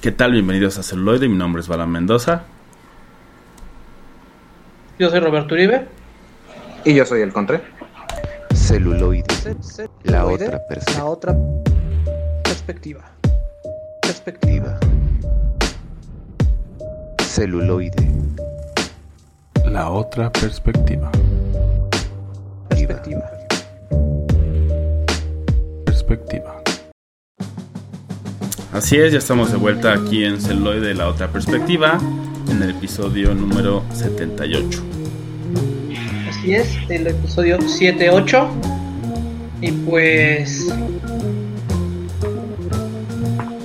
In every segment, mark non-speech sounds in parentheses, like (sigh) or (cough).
¿Qué tal? Bienvenidos a Celuloide. Mi nombre es Bala Mendoza. Yo soy Roberto Uribe. Y yo soy el Contre. Celuloide. La otra La perspectiva. otra perspectiva. Perspectiva. Celuloide. La otra perspectiva. Perspectiva. Perspectiva. Así es, ya estamos de vuelta aquí en Celuloide, la otra perspectiva, en el episodio número 78. Así es, el episodio 7-8. Y pues.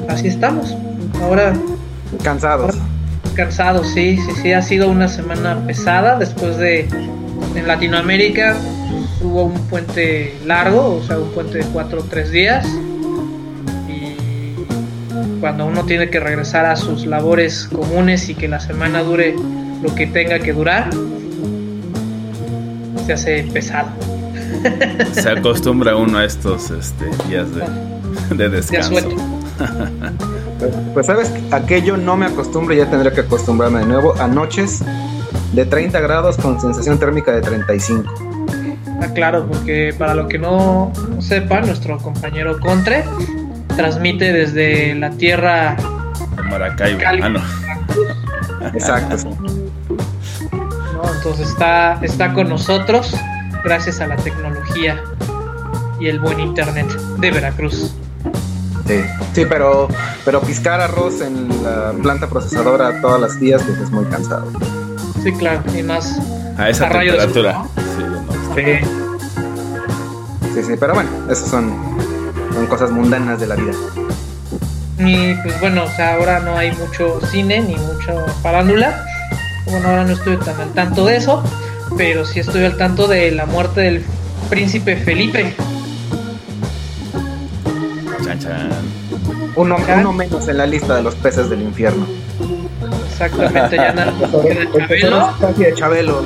Así estamos. Ahora Cansados. cansados, sí, sí, sí. Ha sido una semana pesada después de. En Latinoamérica hubo un puente largo, o sea, un puente de 4 o 3 días. Cuando uno tiene que regresar a sus labores comunes y que la semana dure lo que tenga que durar, se hace pesado. Se acostumbra uno a estos este, días de, de descanso. suelto. Pues sabes, aquello no me acostumbro, ya tendré que acostumbrarme de nuevo a noches de 30 grados con sensación térmica de 35. Ah, claro, porque para lo que no, no sepa, nuestro compañero Contre transmite desde la tierra De Maracaibo. Cali. Ah, no. Exacto. sí. (laughs) ¿no? Entonces está, está con nosotros gracias a la tecnología y el buen internet de Veracruz. Sí, Sí, pero, pero piscar arroz en la planta procesadora todos los días pues es muy cansado. Sí, claro, y más. A esa A rayos, temperatura. ¿no? Sí, no. Sí. Sí, sí, pero bueno, esas son, son cosas mundanas de la vida. Y pues bueno, o sea, ahora no hay mucho cine ni mucho farándula. Bueno, ahora no estoy tan al tanto de eso, pero sí estoy al tanto de la muerte del príncipe Felipe. Chan, chan. Uno, uno menos en la lista de los peces del infierno. Exactamente, ya nada más tesoro Chabelo. es casi de Chabelo.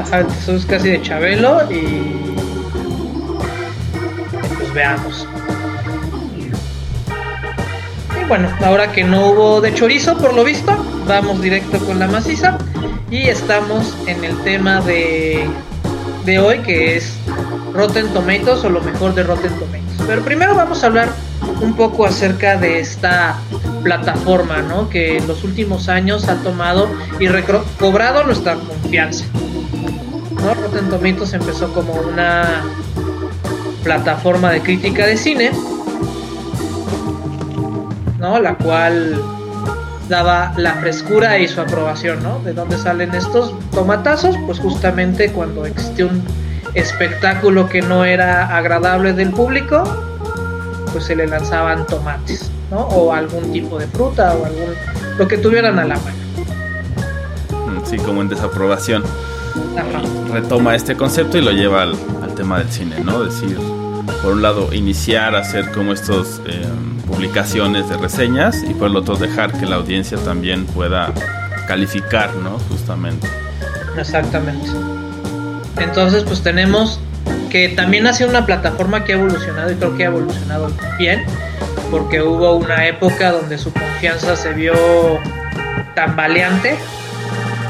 Ajá, es casi de Chabelo y. Pues veamos. Bueno, ahora que no hubo de chorizo, por lo visto, vamos directo con la maciza. Y estamos en el tema de, de hoy, que es Rotten Tomatoes o lo mejor de Rotten Tomatoes. Pero primero vamos a hablar un poco acerca de esta plataforma, ¿no? Que en los últimos años ha tomado y recobrado nuestra confianza. ¿no? Rotten Tomatoes empezó como una plataforma de crítica de cine, ¿no? La cual daba la frescura y su aprobación, ¿no? ¿De dónde salen estos tomatazos? Pues justamente cuando existió un espectáculo que no era agradable del público, pues se le lanzaban tomates, ¿no? O algún tipo de fruta o algún lo que tuvieran a la mano. Mm, Sí, como en desaprobación. Ajá. retoma este concepto y lo lleva al, al tema del cine, ¿no? Decir, por un lado, iniciar a hacer como estos eh, publicaciones de reseñas y por el otro dejar que la audiencia también pueda calificar, ¿no? Justamente. Exactamente. Entonces, pues tenemos que también ha sido una plataforma que ha evolucionado y creo que ha evolucionado bien, porque hubo una época donde su confianza se vio tambaleante,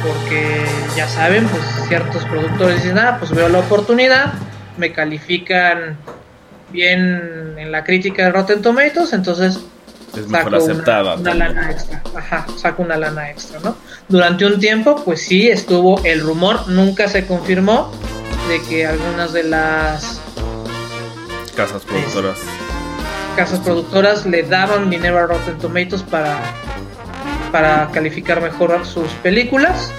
porque ya saben, pues ciertos productores dicen, ah, pues veo la oportunidad, me califican bien en la crítica de Rotten Tomatoes, entonces Es mejor saco aceptada. una, lana extra. Ajá, saco una lana extra, ¿no? Durante un tiempo, pues sí, estuvo el rumor, nunca se confirmó de que algunas de las Casas productoras. casas productoras le daban dinero a Rotten Tomatoes para, para calificar mejor sus películas.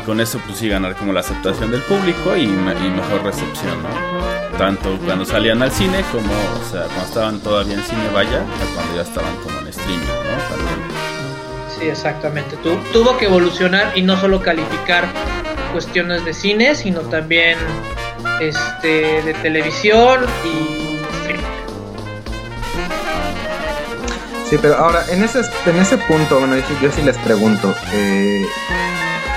Y con eso, pues sí, ganar como la aceptación del público y, y mejor recepción, ¿no? Tanto cuando salían al cine como, o sea, cuando estaban todavía en cine, vaya, a cuando ya estaban como en streaming, ¿no? También. Sí, exactamente. Tu- tuvo que evolucionar y no solo calificar cuestiones de cine, sino también este de televisión y streaming. Sí, pero ahora, en ese, en ese punto, bueno, yo, sí- yo sí les pregunto, eh,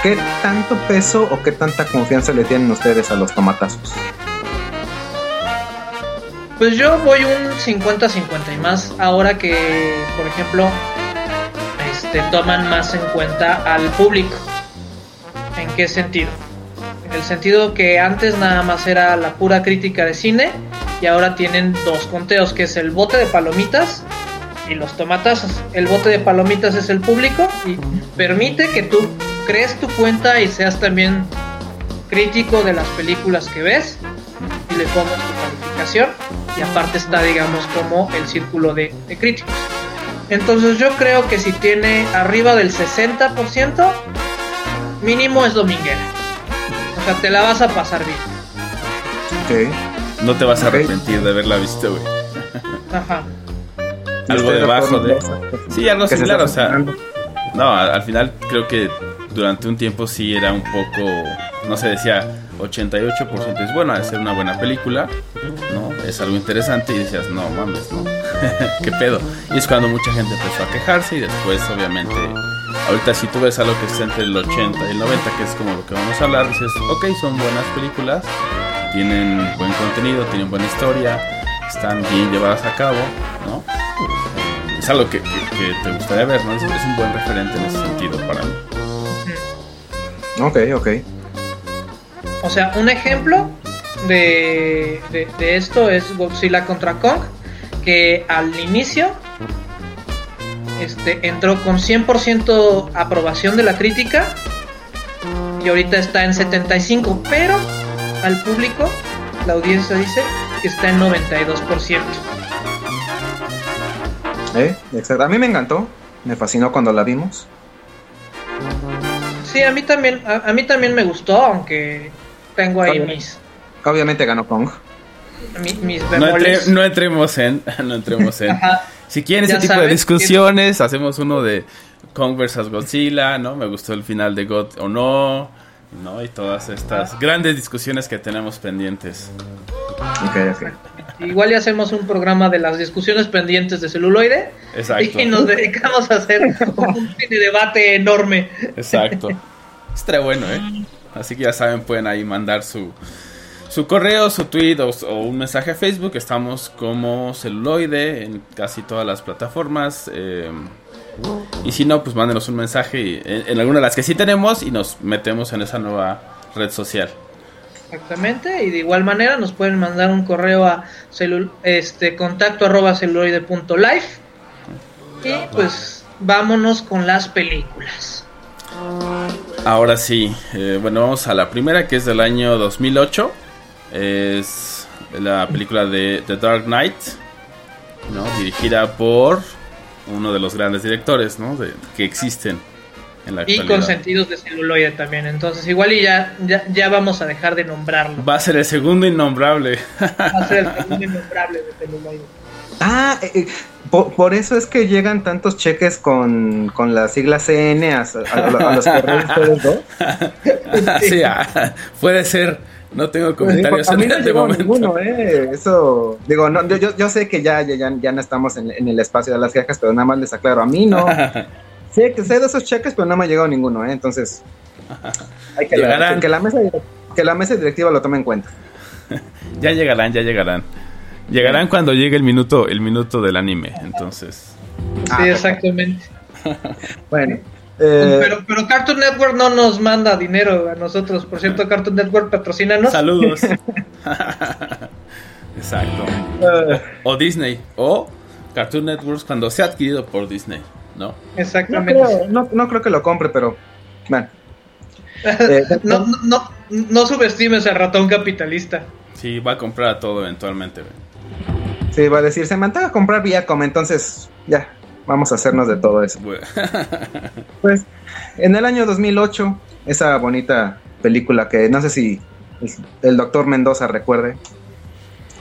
¿qué tanto peso o qué tanta confianza le tienen ustedes a los tomatazos? Pues yo voy un 50-50 y más ahora que, por ejemplo, este, toman más en cuenta al público. ¿En qué sentido? En el sentido que antes nada más era la pura crítica de cine y ahora tienen dos conteos, que es el bote de palomitas y los tomatazos. El bote de palomitas es el público y permite que tú crees tu cuenta y seas también crítico de las películas que ves y le pongas calificación y aparte está digamos como el círculo de, de críticos. Entonces yo creo que si tiene arriba del 60%, mínimo es dominguera. O sea, te la vas a pasar bien. Ok. No te vas a arrepentir de haberla visto, güey. Ajá. Algo debajo de... Sí, algo similar, o sea... No, al final creo que durante un tiempo sí era un poco, no se decía 88% es bueno, de ser una buena película, ¿no? Es algo interesante y decías, no mames, no, (laughs) qué pedo. Y es cuando mucha gente empezó a quejarse y después obviamente, ahorita si tú ves algo que está entre el 80 y el 90, que es como lo que vamos a hablar, dices, ok, son buenas películas, tienen buen contenido, tienen buena historia, están bien llevadas a cabo, ¿no? es algo que, que- que te gustaría ver, ¿no? Es, es un buen referente en ese sentido para mí. Ok, ok. O sea, un ejemplo de, de, de esto es Godzilla contra Kong, que al inicio este, entró con 100% aprobación de la crítica y ahorita está en 75%, pero al público, la audiencia dice que está en 92%. Eh, exacto. A mí me encantó. Me fascinó cuando la vimos. Sí, a mí también, a, a mí también me gustó, aunque tengo ahí Obviamente. mis, Obviamente ganó Kong. mi- mis No, entre- bemoles. no entremos en. (laughs) No entremos en. Ajá. Si quieren Ya ese tipo de discusiones, hacemos uno de Kong vs Godzilla, ¿no? Me gustó el final de God o no, ¿no? Y todas estas grandes discusiones que tenemos pendientes. Ok, ok. Igual ya hacemos un programa de las discusiones pendientes de celuloide Exacto. y nos dedicamos a hacer un (laughs) debate enorme. Exacto. Estaría bueno, ¿eh? Así que ya saben, pueden ahí mandar su, su correo, su tweet o, un mensaje a Facebook. Estamos como celuloide en casi todas las plataformas. eh, y si no, pues mándenos un mensaje en, alguna de las que sí tenemos y nos metemos en esa nueva red social. Exactamente, y de igual manera nos pueden mandar un correo a celu- este contacto arroba celuloide punto live. y pues vámonos con las películas. Ahora sí, eh, bueno, vamos a la primera que es del año 2008. Es la película de The Dark Knight, ¿no? dirigida por uno de los grandes directores ¿no? de- que existen en la Y actualidad. con sentidos de celuloide también. Entonces igual y ya, ya, ya vamos a dejar de nombrarlo. Va a ser el segundo innombrable. Va a ser el (laughs) segundo innombrable de celuloide. Ah, eh, eh, por, por eso es que llegan tantos cheques con, con la sigla CN a, a- a los correos de ustedes dos. (laughs) sí, ah, puede ser. No tengo comentarios a mí no en este momento. ninguno, eh. Eso, digo, no, yo- yo, yo sé que ya, ya, ya, no estamos en, en el espacio de las quejas, pero nada más les aclaro, a mí no. (laughs) sé que sé de esos cheques, pero no me ha llegado ninguno, eh. Entonces, hay que, que la mesa que la mesa directiva lo tome en cuenta. (laughs) Ya llegarán, ya llegarán. Llegarán cuando llegue el minuto, el minuto del anime. Entonces, Sí, Ah, exactamente. (laughs) Bueno, eh, Pero, pero Cartoon Network no nos manda dinero a nosotros. Por cierto, Cartoon Network patrocínanos. saludos. (laughs) Exacto. eh, O Disney. O Cartoon Networks cuando sea adquirido por Disney. ¿no? no, Exactamente. creo, no, no creo que lo compre, pero bueno. (laughs) Eh, No, no, no, no subestimes al ratón capitalista. Sí, va a comprar todo eventualmente. güey. Sí, va a decir, se me antoja comprar Viacom, entonces ya, vamos a hacernos de todo eso. (laughs) Pues en el año 2008, esa bonita película que no sé si el, el doctor Mendoza recuerde,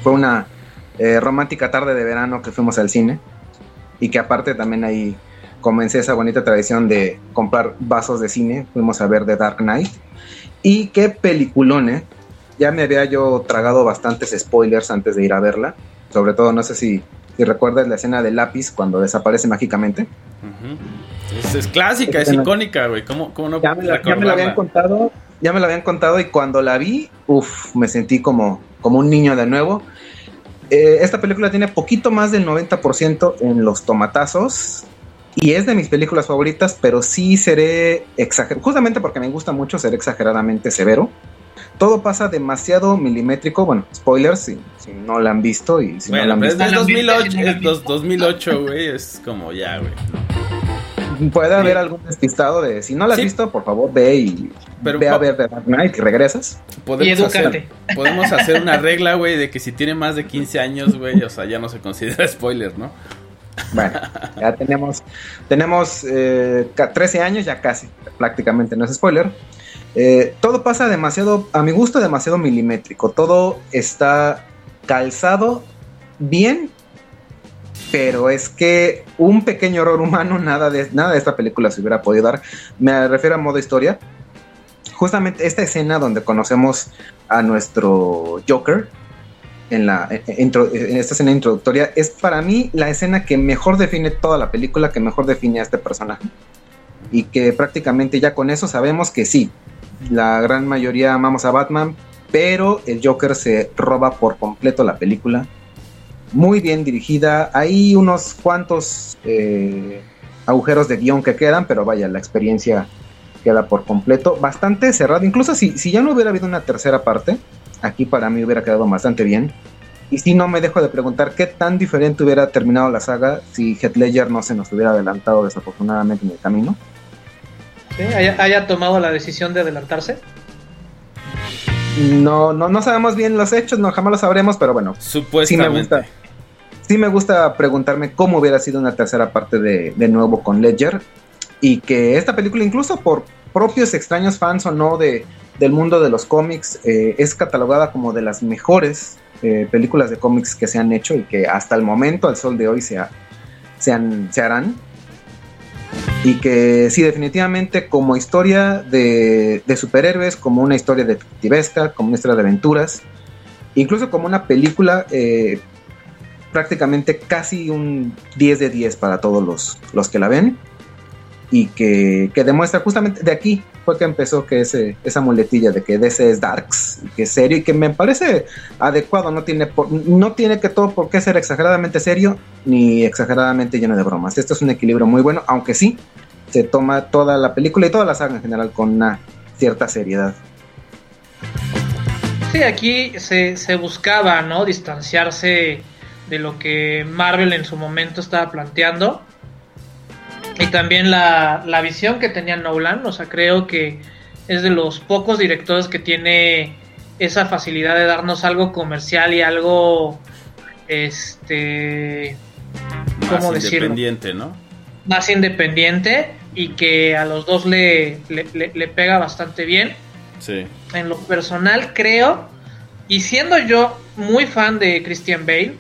fue una eh, romántica tarde de verano que fuimos al cine y que aparte también ahí comencé esa bonita tradición de comprar vasos de cine, fuimos a ver The Dark Knight y qué peliculón, ¿eh? Ya me había yo tragado bastantes spoilers antes de ir a verla, sobre todo no sé si, si recuerdas la escena del lápiz cuando desaparece mágicamente. Es, es clásica, es icónica, güey. ¿Cómo, cómo no ya me, la, ya me la habían contado, ya me la habían contado y cuando la vi, uff, me sentí como, como un niño de nuevo. Eh, esta película tiene poquito más del 90% en los tomatazos y es de mis películas favoritas, pero sí seré exagerado, justamente porque me gusta mucho ser exageradamente severo. Todo pasa demasiado milimétrico, bueno, spoilers si, si no la han visto y si no la han es visto. No, 2008, no, no, es dos- 2008, güey, es como ya, güey. Puede haber algún despistado de si no la has Sí. visto, por favor ve y Pero ve a ver The Dark Knight y regresas. Podemos Y hacer, podemos hacer una (laughs) regla, güey, de que si tiene más de 15 años, güey, o sea, ya no se considera spoiler, ¿no? Bueno, ya tenemos, tenemos eh, ca- 13 años, ya casi, prácticamente no es spoiler. Eh, todo pasa demasiado, a mi gusto, demasiado milimétrico. Todo está calzado bien, pero es que un pequeño error humano, (laughs) nada de, nada de esta película se hubiera podido dar. Me refiero a modo historia. Justamente esta escena donde conocemos a nuestro Joker, en, la, en, esta escena introductoria es para mí la escena que mejor define toda la película, que mejor define a este personaje. Y que prácticamente ya con eso sabemos que sí, la gran mayoría amamos a Batman, pero el Joker se roba por completo la película. Muy bien dirigida, hay unos cuantos eh, agujeros de guion que quedan, pero vaya, la experiencia queda por completo. Bastante cerrado, incluso si, si ya no hubiera habido una tercera parte, aquí para mí hubiera quedado bastante bien. Y si no me dejo de preguntar qué tan diferente hubiera terminado la saga si Heath Ledger no se nos hubiera adelantado desafortunadamente en el camino. ¿Sí? haya, haya tomado la decisión de adelantarse. No, no, no sabemos bien los hechos, no jamás lo sabremos, pero bueno, sí me Supuestamente. gusta. Sí me gusta preguntarme cómo hubiera sido una tercera parte de, de nuevo con Ledger. Y que esta película, incluso por propios extraños fans o no de, del mundo de los cómics, eh, es catalogada como de las mejores eh, películas de cómics que se han hecho y que hasta el momento, al sol de hoy, se, ha- se, han- se harán. Y que sí, definitivamente como historia de, de superhéroes, como una historia detectivesca, como una historia de aventuras, incluso como una película, eh, prácticamente casi un 10 de 10 para todos los, los que la ven. Y que, que demuestra justamente de aquí fue que empezó que ese, esa muletilla de que DC es Darks, que es serio y que me parece adecuado, no tiene, no tiene que todo por qué ser exageradamente serio ni exageradamente lleno de bromas. Esto es un equilibrio muy bueno, aunque sí se toma toda la película y toda la saga en general con una cierta seriedad. Sí, aquí se, se buscaba, ¿no? Distanciarse de lo que Marvel en su momento estaba planteando. Y también la, la visión que tenía Nolan. O sea, creo que es de los pocos directores que tiene esa facilidad de darnos algo comercial y algo. Este. Más ¿cómo decirlo? independiente, ¿no? más independiente y que a los dos le, le, le- le pega bastante bien. Sí. En lo personal creo, y siendo yo muy fan de Christian Bale,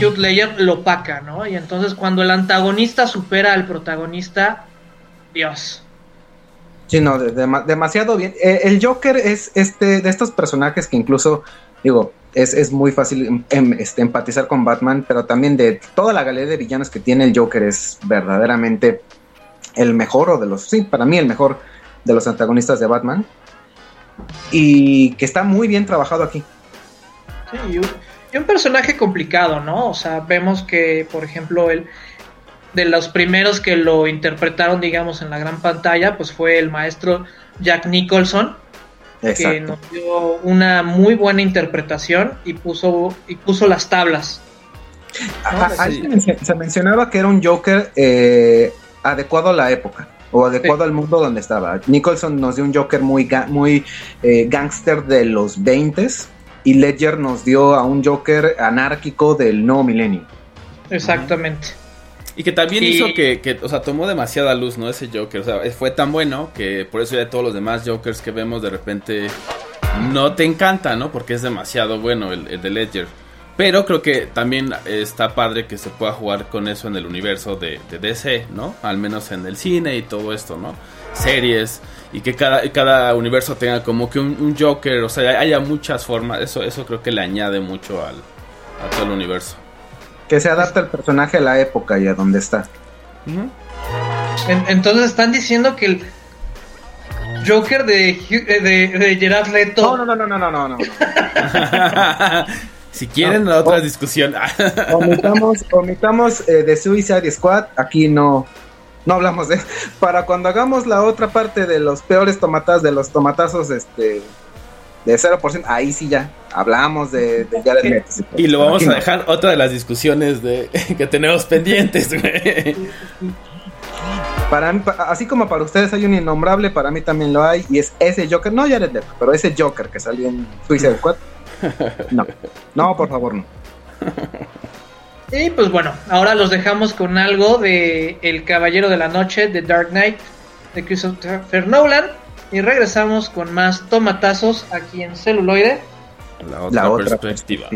Hugh Ledger lo paca, ¿no? Y entonces cuando el antagonista supera al protagonista, Dios. Sí, no, de- dema- demasiado bien. Eh, el Joker es este de estos personajes que incluso, digo, es, es muy fácil em- em- este, empatizar con Batman, pero también de toda la galería de villanos que tiene el Joker es verdaderamente el mejor, o de los, sí, para mí el mejor de los antagonistas de Batman. Y que está muy bien trabajado aquí. Sí, y, un, personaje complicado, ¿no? O sea, vemos que, por ejemplo, el de los primeros que lo interpretaron, digamos, en la gran pantalla, pues fue el maestro Jack Nicholson, que nos dio una muy buena interpretación y puso y puso las tablas. Ah, sí. ahí se mencio- se mencionaba que era un Joker eh, adecuado a la época o adecuado Sí. al mundo donde estaba. Nicholson nos dio un Joker muy, ga- muy eh, gangster de los 20 y Ledger nos dio a un Joker anárquico del nuevo milenio. Exactamente. Y que también Y- hizo que, que, o sea, tomó demasiada luz, ¿no? Ese Joker. O sea, fue tan bueno que por eso ya todos los demás Jokers que vemos de repente no te encanta, ¿no? Porque es demasiado bueno el, el de Ledger. Pero creo que también está padre que se pueda jugar con eso en el universo de, de DC, ¿no? Al menos en el cine y todo esto, ¿no? Series y que cada, cada universo tenga como que un, un Joker, o sea, haya muchas formas. Eso, eso creo que le añade mucho al, a todo el universo. Que se adapta al personaje a la época y a donde está. En- entonces están diciendo que el Joker de, eh, de, de Gerard Leto No, no, no, no, no, no, no. (laughs) (laughs) Si quieren No, la otra o- discusión. (laughs) Omitamos, omitamos eh, de Suicide Squad, aquí no, no hablamos de Para cuando hagamos la otra parte de los peores tomatazos, de los tomatazos este, de 0%, ahí sí ya hablamos de, de sí, y lo vamos aquí a no. dejar otra de las discusiones de (laughs) que tenemos pendientes. Para mí, así como para ustedes hay un innombrable, para mí también lo hay, y es ese Joker, no Jared Leto, pero ese Joker que salió en Suicide Squad. No, no, (laughs) por favor, no. Y pues bueno, ahora los dejamos con algo de El Caballero de la Noche, de Dark Knight, de Christopher Nolan. Y regresamos con más tomatazos aquí en celuloide. La otra, La otra perspectiva.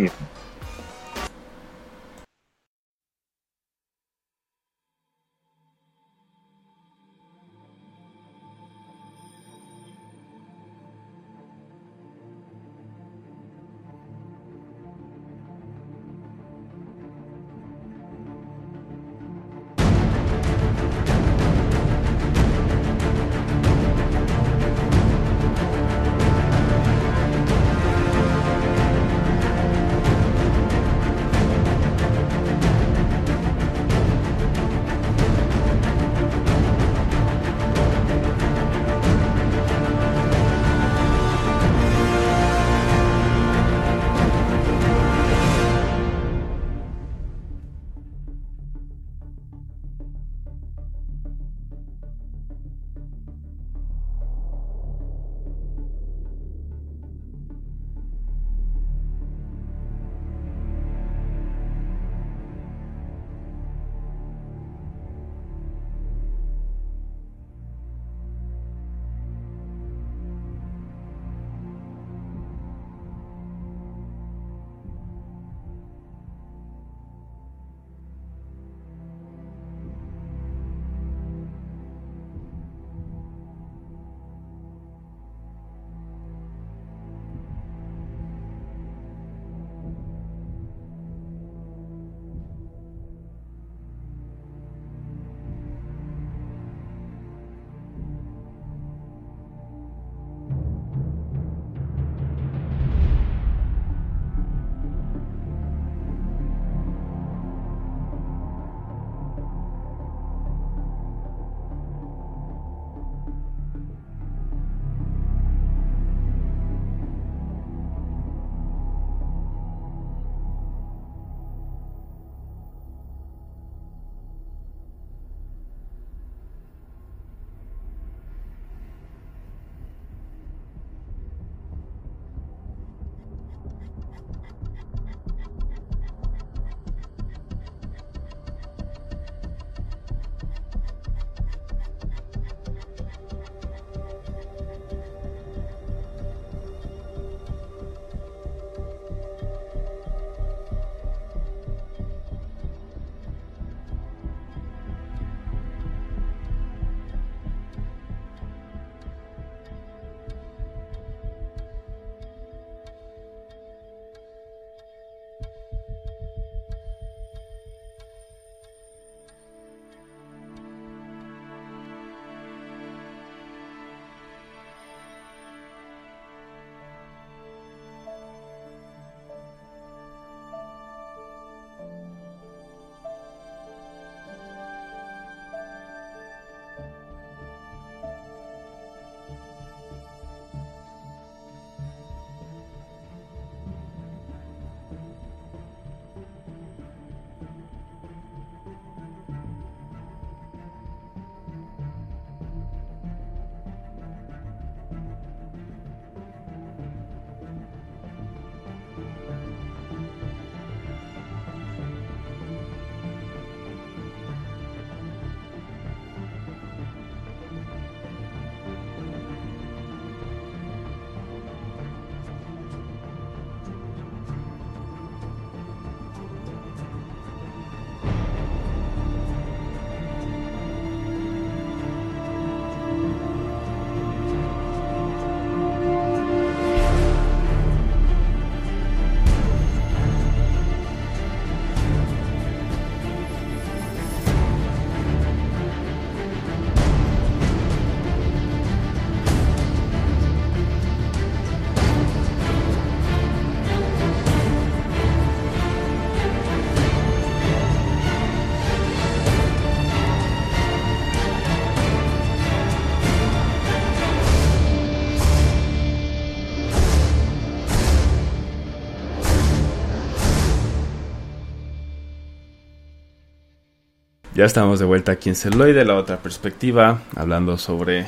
Ya estamos de vuelta aquí en Celuloide, la otra perspectiva, hablando sobre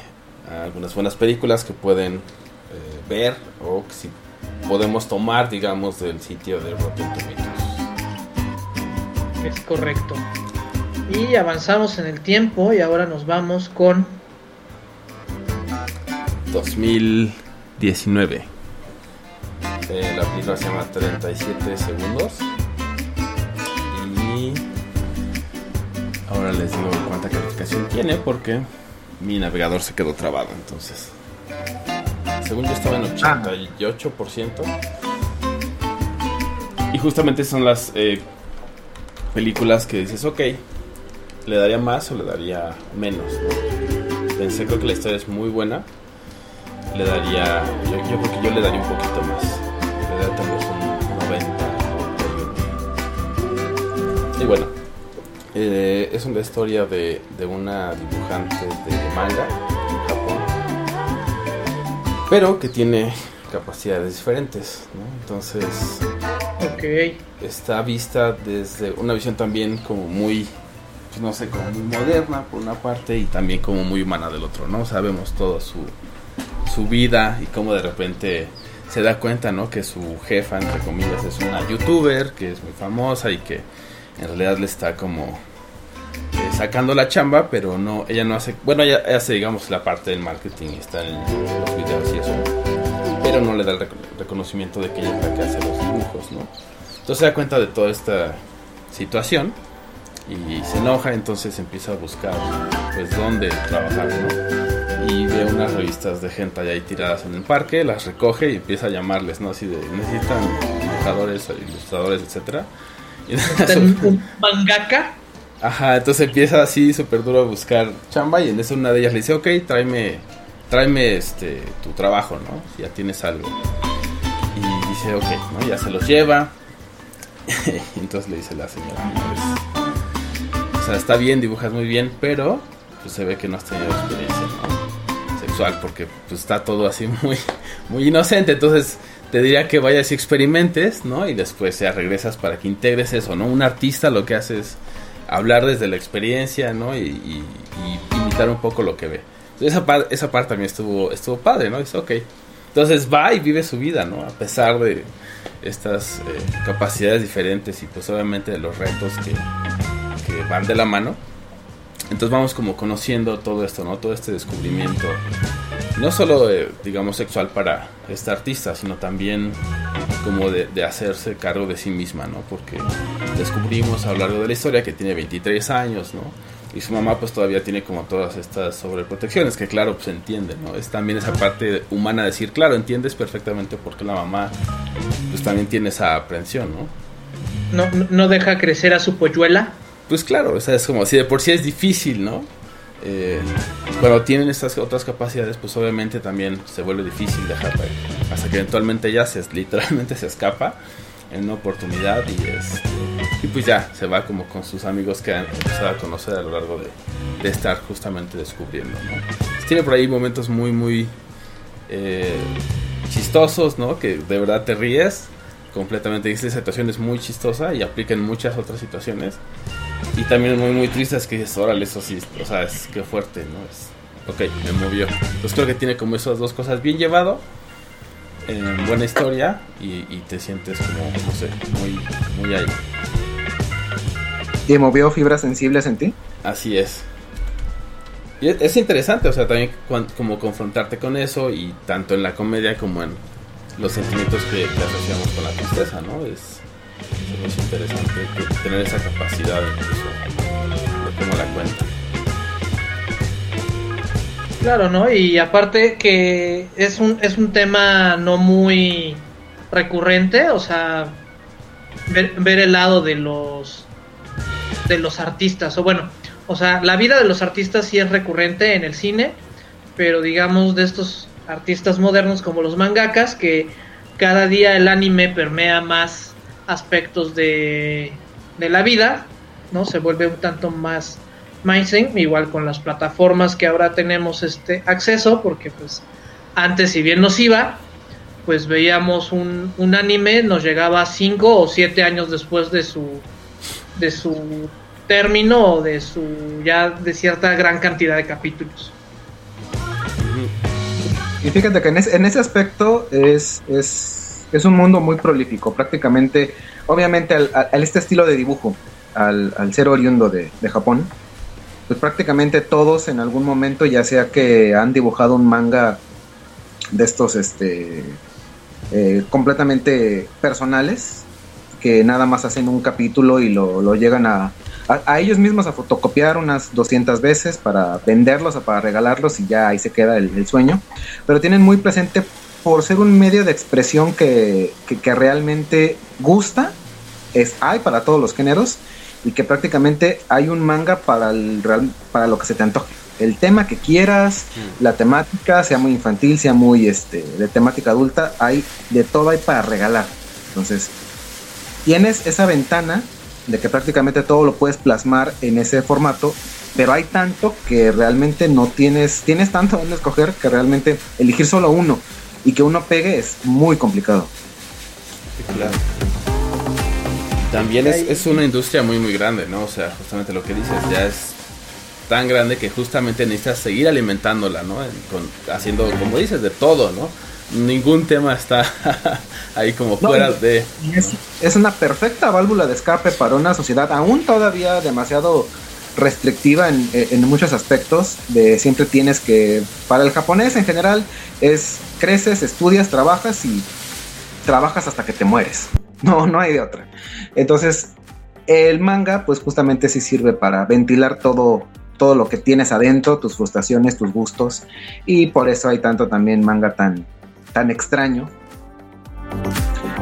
algunas buenas películas que pueden eh, ver o que si podemos tomar, digamos, del sitio de Rotten Tomatoes. Es correcto. Y avanzamos en el tiempo y ahora nos vamos con 2019. Eh, la película se llama 37 segundos. Ahora les digo cuánta calificación tiene porque mi navegador se quedó trabado. Entonces, según yo estaba en 88%. Y justamente son las eh, películas que dices, ok, ¿le daría más o le daría menos? ¿no? Pensé, creo que la historia es muy buena. Le daría, yo, yo creo que yo le daría un poquito más. Le daría tal vez un 90. Y bueno, eh, es una historia de, de una dibujante de manga en Japón, pero que tiene capacidades diferentes, ¿no? Entonces, está vista desde una visión también como muy, pues no sé, como muy moderna por una parte y también como muy humana del otro, ¿no? Sabemos toda su, su vida y cómo de repente se da cuenta, ¿no? Que su jefa, entre comillas, es una youtuber que es muy famosa y que en realidad le está como eh, sacando la chamba, pero no, ella no hace, bueno, ella hace, digamos, la parte del marketing, está en los videos y eso, pero no le da el reco- reconocimiento de que ella es la que hace los dibujos, ¿no? Entonces se da cuenta de toda esta situación y se enoja, entonces empieza a buscar, pues, dónde trabajar, ¿no? Y ve unas revistas de gente ahí tiradas en el parque, las recoge y empieza a llamarles, ¿no? Así de, necesitan dibujadores, ilustradores, etcétera. (laughs) Un mangaka. Ajá, entonces empieza así súper duro a buscar chamba y en eso una de ellas le dice, ok, tráeme, tráeme este, tu trabajo, ¿no? Si ya tienes algo. Y dice, ok, ¿no? Ya se los lleva. y (laughs) entonces le dice la señora, "No, pues, o sea, está bien, dibujas muy bien, pero pues se ve que no has tenido experiencia, ¿no? Sexual, porque pues está todo así (laughs) muy, muy inocente, entonces te diría que vayas y experimentes, ¿no? Y después ya regresas para que integres eso, ¿no? Un artista lo que hace es hablar desde la experiencia, ¿no? Y, imitar un poco lo que ve. Entonces, esa, esa parte también estuvo, estuvo padre, ¿no? Dice, ok. Entonces va y vive su vida, ¿no? A pesar de estas eh, capacidades diferentes y pues obviamente de los retos que, que van de la mano. Entonces vamos como conociendo todo esto, ¿no? Todo este descubrimiento. No solo, eh, digamos, sexual para esta artista, sino también como de, de hacerse cargo de sí misma, ¿no? Porque descubrimos a lo largo de la historia que tiene 23 años, ¿no? Y su mamá pues todavía tiene como todas estas sobreprotecciones que claro pues entiende, ¿no? Es también esa parte humana de decir, claro, entiendes perfectamente por qué la mamá pues también tiene esa aprensión, ¿no? No, no- no deja crecer a su polluela. Pues claro, o sea, es como si de por sí es difícil, ¿no? Eh, cuando tienen estas otras capacidades, pues obviamente también se vuelve difícil dejarla. Hasta que eventualmente ella se, literalmente se escapa en una oportunidad y, este, y pues ya se va como con sus amigos que han empezado a conocer a lo largo de, de estar justamente descubriendo, ¿no? Tiene por ahí momentos muy, muy eh, chistosos, ¿no? Que de verdad te ríes completamente. Esta situación es muy chistosa y aplica en muchas otras situaciones. Y también muy, muy tristes que dices, órale, eso sí, o sea, es que fuerte, ¿no? Es, ok, me movió. Entonces creo que tiene como esas dos cosas bien llevado, eh, buena historia y, y te sientes como, no sé, muy, muy ahí. ¿Y movió fibras sensibles en ti? Así es. Y es, es interesante, o sea, también cuan- como confrontarte con eso y tanto en la comedia como en los sentimientos que, que asociamos con la tristeza, ¿no? Es, es interesante tener esa capacidad incluso de cómo la cuenta. Claro, ¿no? Y aparte que es un, es un tema no muy recurrente, o sea, ver, ver el lado de los de los artistas, o bueno, o sea, la vida de los artistas sí es recurrente en el cine, pero digamos de estos artistas modernos como los mangakas, que cada día el anime permea más aspectos de, de la vida, ¿no? Se vuelve un tanto más mainstream, igual con las plataformas que ahora tenemos este acceso, porque pues antes si bien nos iba, pues veíamos un, un anime, nos llegaba cinco o siete años después de su de su término de su ya de cierta gran cantidad de capítulos. Y fíjate que en, ese, en ese aspecto es, es, es, un mundo muy prolífico, prácticamente, obviamente al, este estilo de dibujo, al, al ser oriundo de, de, Japón, pues prácticamente todos en algún momento, ya sea que han dibujado un manga de estos este, eh, completamente personales, que nada más hacen un capítulo y lo, lo llegan a, a, ellos mismos a fotocopiar unas 200 veces para venderlos o para regalarlos y ya ahí se queda el sueño. Pero tienen muy presente por ser un medio de expresión que, que, que, realmente gusta, es hay para todos los géneros y que prácticamente hay un manga para, el, para lo que se te antoje. El tema que quieras, mm. la temática, sea muy infantil, sea muy este, de temática adulta, hay de todo hay para regalar. Entonces, tienes esa ventana de que prácticamente todo lo puedes plasmar en ese formato, pero hay tanto que realmente no tienes, tienes tanto donde escoger que realmente elegir solo uno y que uno pegue es muy complicado. Sí, claro. También es, es, una industria muy muy grande, ¿no? O sea, justamente lo que dices, ya es tan grande que justamente necesitas seguir alimentándola, ¿no? Con, haciendo, como dices, de todo, ¿no? ningún tema está (laughs) ahí como fuera no, de... Es, es, una perfecta válvula de escape para una sociedad aún todavía demasiado restrictiva en, en, muchos aspectos, de siempre tienes que, para el japonés en general, es creces, estudias, trabajas y trabajas hasta que te mueres. (laughs) No, no hay de otra. Entonces, el manga, pues justamente sí sirve para ventilar todo, todo lo que tienes adentro, tus frustraciones, tus gustos, y por eso hay tanto también manga tan, tan extraño,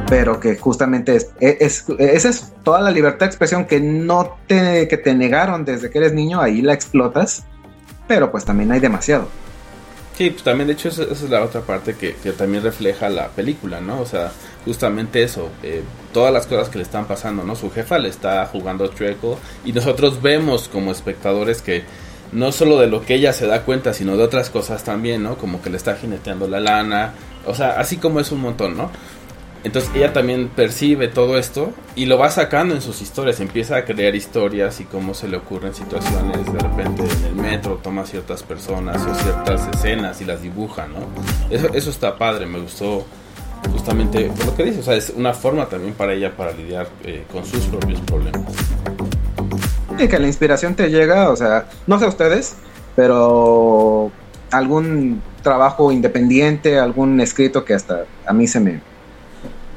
pero que justamente es, es, es, es, toda la libertad de expresión que no te, que te negaron desde que eres niño, ahí la explotas, pero pues también hay demasiado. Sí, pues también de hecho esa, es la otra parte que, que, también refleja la película, ¿no? O sea, justamente eso, eh, todas las cosas que le están pasando, ¿no? Su jefa le está jugando chueco y nosotros vemos como espectadores que no solo de lo que ella se da cuenta, sino de otras cosas también, ¿no? Como que le está jineteando la lana, o sea, así como es un montón, ¿no? Entonces ella también percibe todo esto y lo va sacando en sus historias, empieza a crear historias y cómo se le ocurren situaciones, de repente en el metro toma ciertas personas o ciertas escenas y las dibuja, ¿no? Eso, está padre, me gustó justamente por lo que dice, o sea, es una forma también para ella para lidiar eh, con sus propios problemas. Que la inspiración te llega, o sea, no sé ustedes, pero algún trabajo independiente, algún escrito que hasta a mí se me,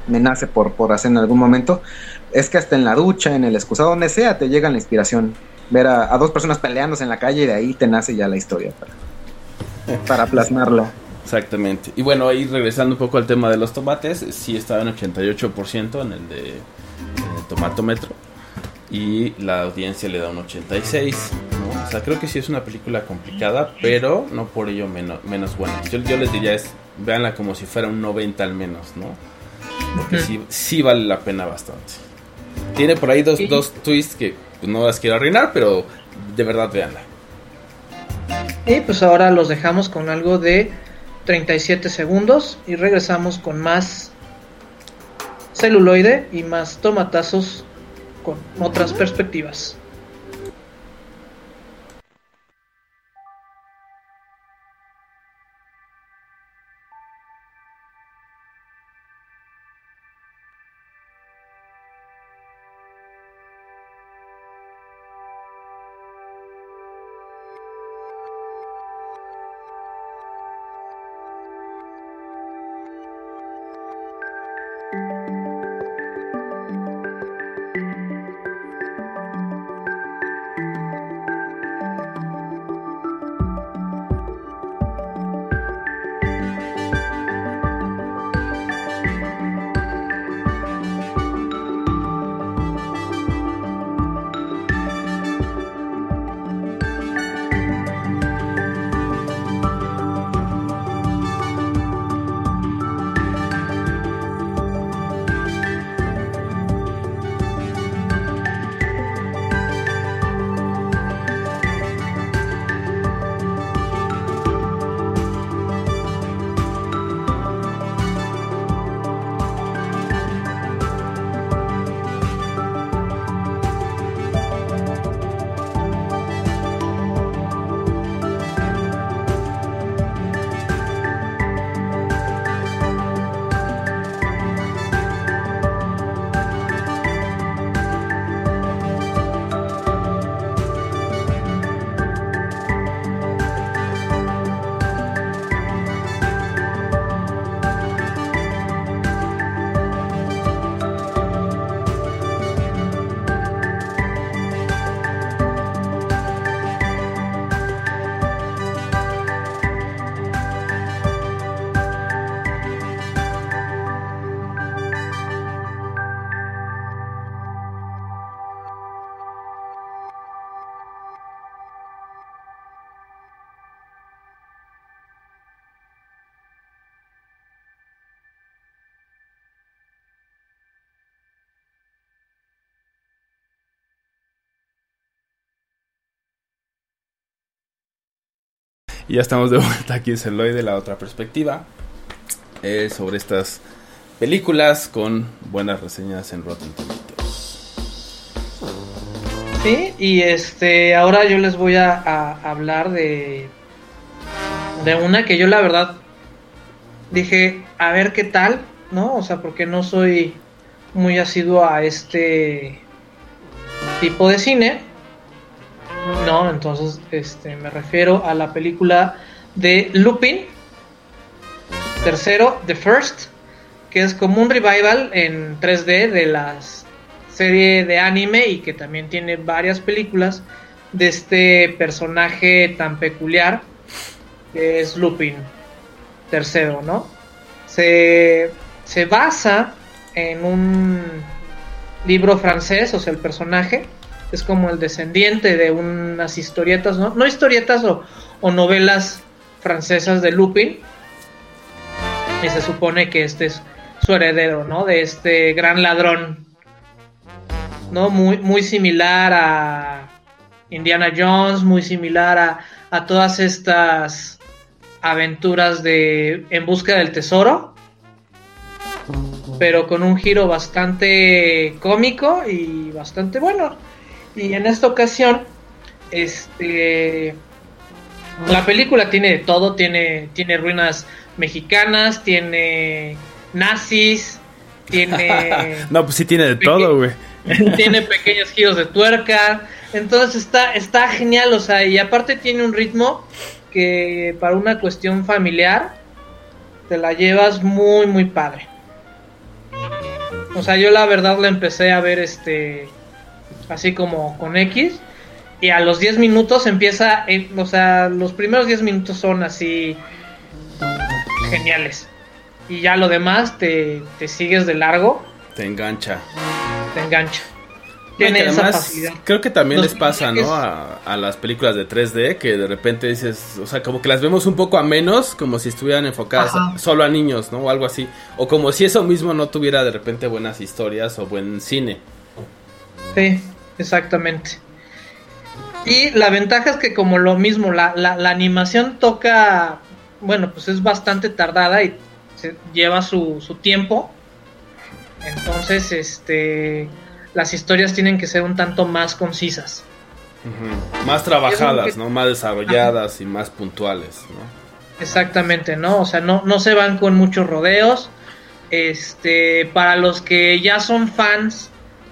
me nace por, por hacer en algún momento, es que hasta en la ducha, en el excusado, donde sea, te llega la inspiración. Ver a, dos personas peleándose en la calle y de ahí te nace ya la historia para, para plasmarlo. Exactamente. Y bueno, ahí regresando un poco al tema de los tomates, sí estaba en 88% en el de en el tomatómetro y la audiencia le da un 86. ¿no? O sea, creo que sí es una película complicada, pero no por ello menos, menos buena. Yo, yo les diría es, véanla como si fuera un 90 al menos, ¿no? Porque sí, sí vale la pena bastante. Tiene por ahí dos, dos twists que no las quiero arruinar, pero de verdad véanla. Y pues ahora los dejamos con algo de 37 segundos y regresamos con más celuloide y más tomatazos con otras perspectivas. Y ya estamos de vuelta aquí en Celoide, la otra perspectiva. eh, sobre estas películas con buenas reseñas en Rotten Tomatoes. Sí, y este, ahora yo les voy a, a hablar de, de una que yo la verdad dije, a ver qué tal, ¿no? O sea, porque no soy muy asiduo a este tipo de cine. No, entonces este, me refiero a la película de Lupin. Tercero, The First, que es como un revival en 3D de la serie de anime y que también tiene varias películas de este personaje tan peculiar que es Lupin tercero, ¿no? Se, se basa en un libro francés, o sea, el personaje es como el descendiente de unas historietas, ¿no? No historietas o, o novelas francesas de Lupin. Y se supone que este es su heredero, ¿no? De este gran ladrón. ¿No? Muy, muy similar a Indiana Jones, muy similar a, a todas estas aventuras de En busca del tesoro. Pero con un giro bastante cómico y bastante bueno. Y en esta ocasión, este. La película tiene de todo, tiene, tiene ruinas mexicanas, tiene nazis, tiene... (laughs) no, pues sí tiene de todo, güey. (laughs) tiene pequeños giros de tuerca, entonces está, está genial, o sea, y aparte tiene un ritmo que para una cuestión familiar te la llevas muy, muy padre. O sea, yo la verdad la empecé a ver este así como con X y a los 10 minutos empieza, en, o sea, los primeros 10 minutos son así geniales. Y ya lo demás te, te sigues de largo. Te engancha. Te engancha. Tiene esa además, facilidad. Creo que también Los les pasa, ¿no? A, a, las películas de 3D que de repente dices, o sea, como que las vemos un poco a menos, como si estuvieran enfocadas Ajá. solo a niños, ¿no? O algo así. O como si eso mismo no tuviera de repente buenas historias o buen cine. Sí, exactamente. Y la ventaja es que como lo mismo, la, la, la animación toca, bueno, pues es bastante tardada y se lleva su, su tiempo. Entonces, este las historias tienen que ser un tanto más concisas. Uh -huh. Más trabajadas, que... ¿no? Más desarrolladas Ajá. y más puntuales, ¿no? Exactamente, ¿no? O sea, no, no se van con muchos rodeos. Este, para los que ya son fans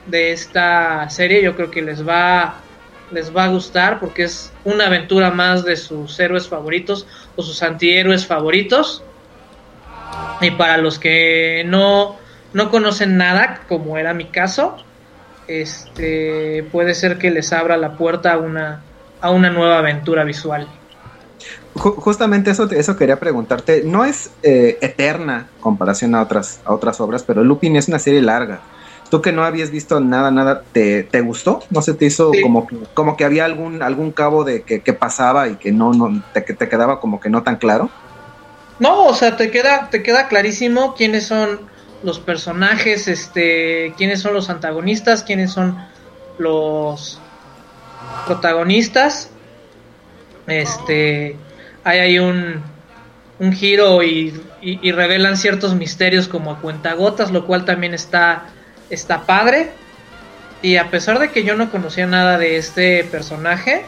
de esta serie, yo creo que les va les va a gustar porque es una aventura más de sus héroes favoritos o sus antihéroes favoritos. Y para los que no, no conocen nada, como era mi caso, este puede ser que les abra la puerta a una, a una nueva aventura visual. Justamente eso, eso quería preguntarte. No es eh, eterna comparación a otras, a otras obras, pero Lupin es una serie larga. Tú que no habías visto nada, nada, ¿te, te gustó? ¿No se te hizo sí. como, como que había algún, algún cabo de que, que pasaba y que no, no te, que te quedaba como que no tan claro? No, o sea, te queda, te queda clarísimo quiénes son los personajes, este, quiénes son los antagonistas, quiénes son los protagonistas. Este, hay ahí un, un giro y, y, y, revelan ciertos misterios como a cuentagotas, lo cual también está, está padre. Y a pesar de que yo no conocía nada de este personaje,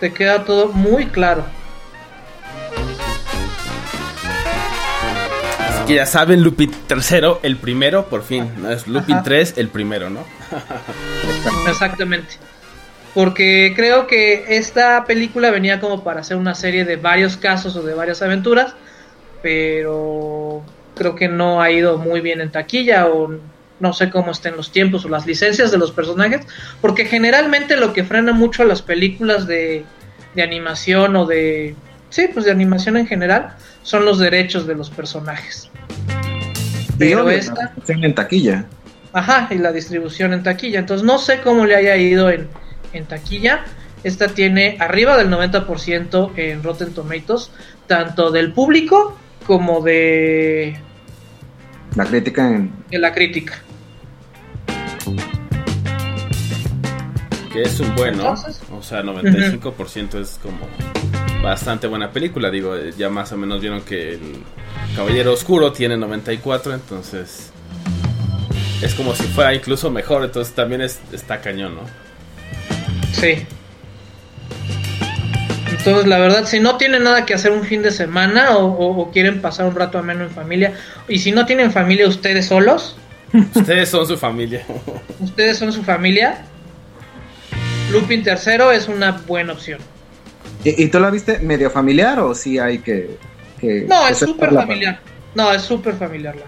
te queda todo muy claro. que ya saben, Lupin tercero, el primero, por fin. ¿no? Es Lupin 3, el primero, ¿no? Exactamente. Porque creo que esta película venía como para hacer una serie de varios casos o de varias aventuras, pero creo que no ha ido muy bien en taquilla o no sé cómo estén los tiempos o las licencias de los personajes, porque generalmente lo que frena mucho a las películas de, de animación o de... Sí, pues de animación en general, son los derechos de los personajes. Pero esta. en taquilla. Ajá, y la distribución en taquilla. Entonces no sé cómo le haya ido en, en taquilla. Esta tiene arriba del 90% en Rotten Tomatoes, tanto del público como de. La crítica en. De la crítica. Que es un bueno. Entonces, o sea, 95% uh -huh. es como bastante buena película. Digo, eh, ya más o menos vieron que el Caballero Oscuro tiene 94, entonces es como si fuera incluso mejor. Entonces también es, está cañón, ¿no? Sí. Entonces, la verdad, si no tienen nada que hacer un fin de semana o, o- o quieren pasar un rato ameno en familia, y si no tienen familia ustedes solos, Ustedes son su familia. ustedes son su familia, Lupin tercero es una buena opción. ¿Y, y tú la viste medio familiar o sí hay que... que No, es súper familiar. No, es súper familiar. la-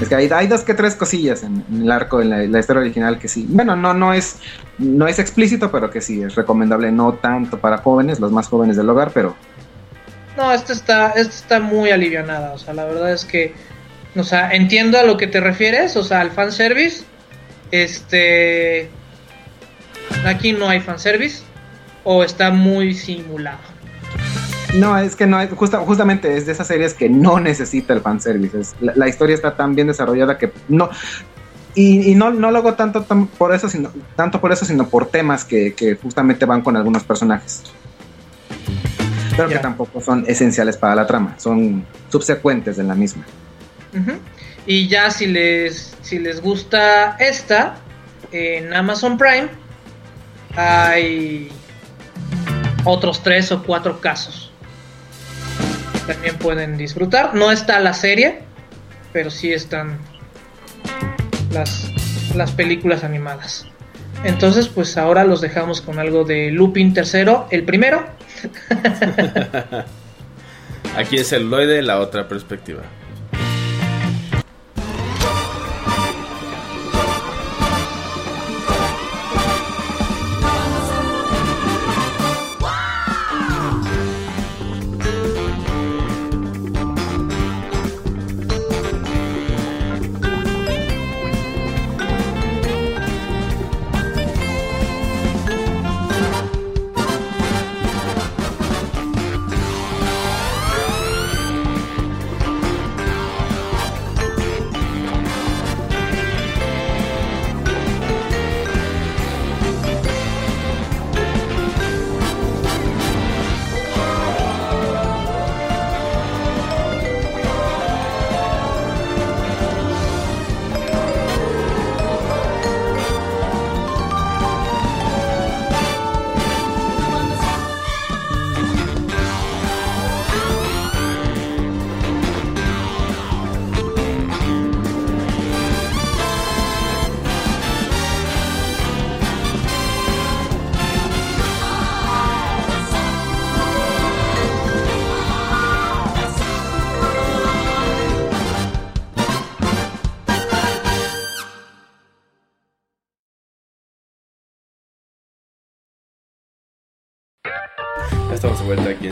Es que hay, hay dos que tres cosillas en, en el arco, en la, la historia original que sí. Bueno, no, no es, no es explícito, pero que sí es recomendable, no tanto para jóvenes, los más jóvenes del hogar, pero No, esta está, esta está muy alivianada. O sea, la verdad es que, o sea, entiendo a lo que te refieres, o sea, al fanservice. Este. Aquí no hay fanservice. O está muy simulado. no, es que no es, justa- justamente es de esas series que no necesita el fanservice. Es- la, la historia está tan bien desarrollada que no. Y, y no, no lo hago tanto tan por eso, sino, tanto por eso, sino por temas que, que justamente van con algunos personajes. Pero que tampoco son esenciales para la trama, son subsecuentes de la misma. Y ya si les, si les gusta esta, en Amazon Prime hay otros tres o cuatro casos. También pueden disfrutar. No está la serie, pero sí están las, las películas animadas. Entonces, pues ahora los dejamos con algo de Lupin tercero, el primero. (laughs) Aquí es celuloide, la otra perspectiva.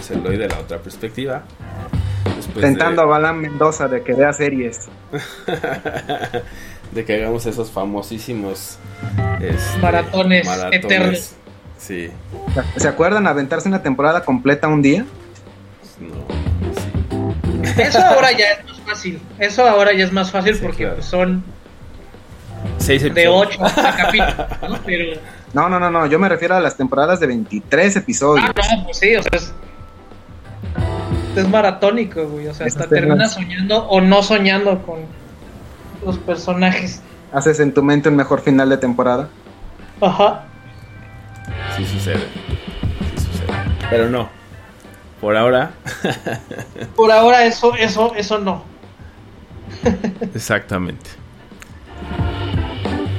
De vuelta aquí en celuloide, la otra perspectiva. Después de- Tentando a Balán Mendoza de que vea series. (laughs) de que hagamos esos famosísimos este, Maratones eternos. Sí, ¿Se acuerdan aventarse una temporada completa un día? no, sí. (laughs) Eso ahora ya es más fácil. Eso ahora ya es más fácil Sí, porque claro. pues, son Seis de episodios. 8 (laughs) capítulos, ¿no? Pero No, no, no, no. Yo me refiero a las temporadas de 23 episodios. Ah, no, pues sí, o sea, es, es maratónico, güey. O sea, hasta terminas soñando o no soñando con los personajes. Haces en tu mente un mejor final de temporada. Ajá. Sí sucede. Sí sucede. Pero no. Por ahora. (laughs) Por ahora eso, eso, eso no. (laughs) Exactamente.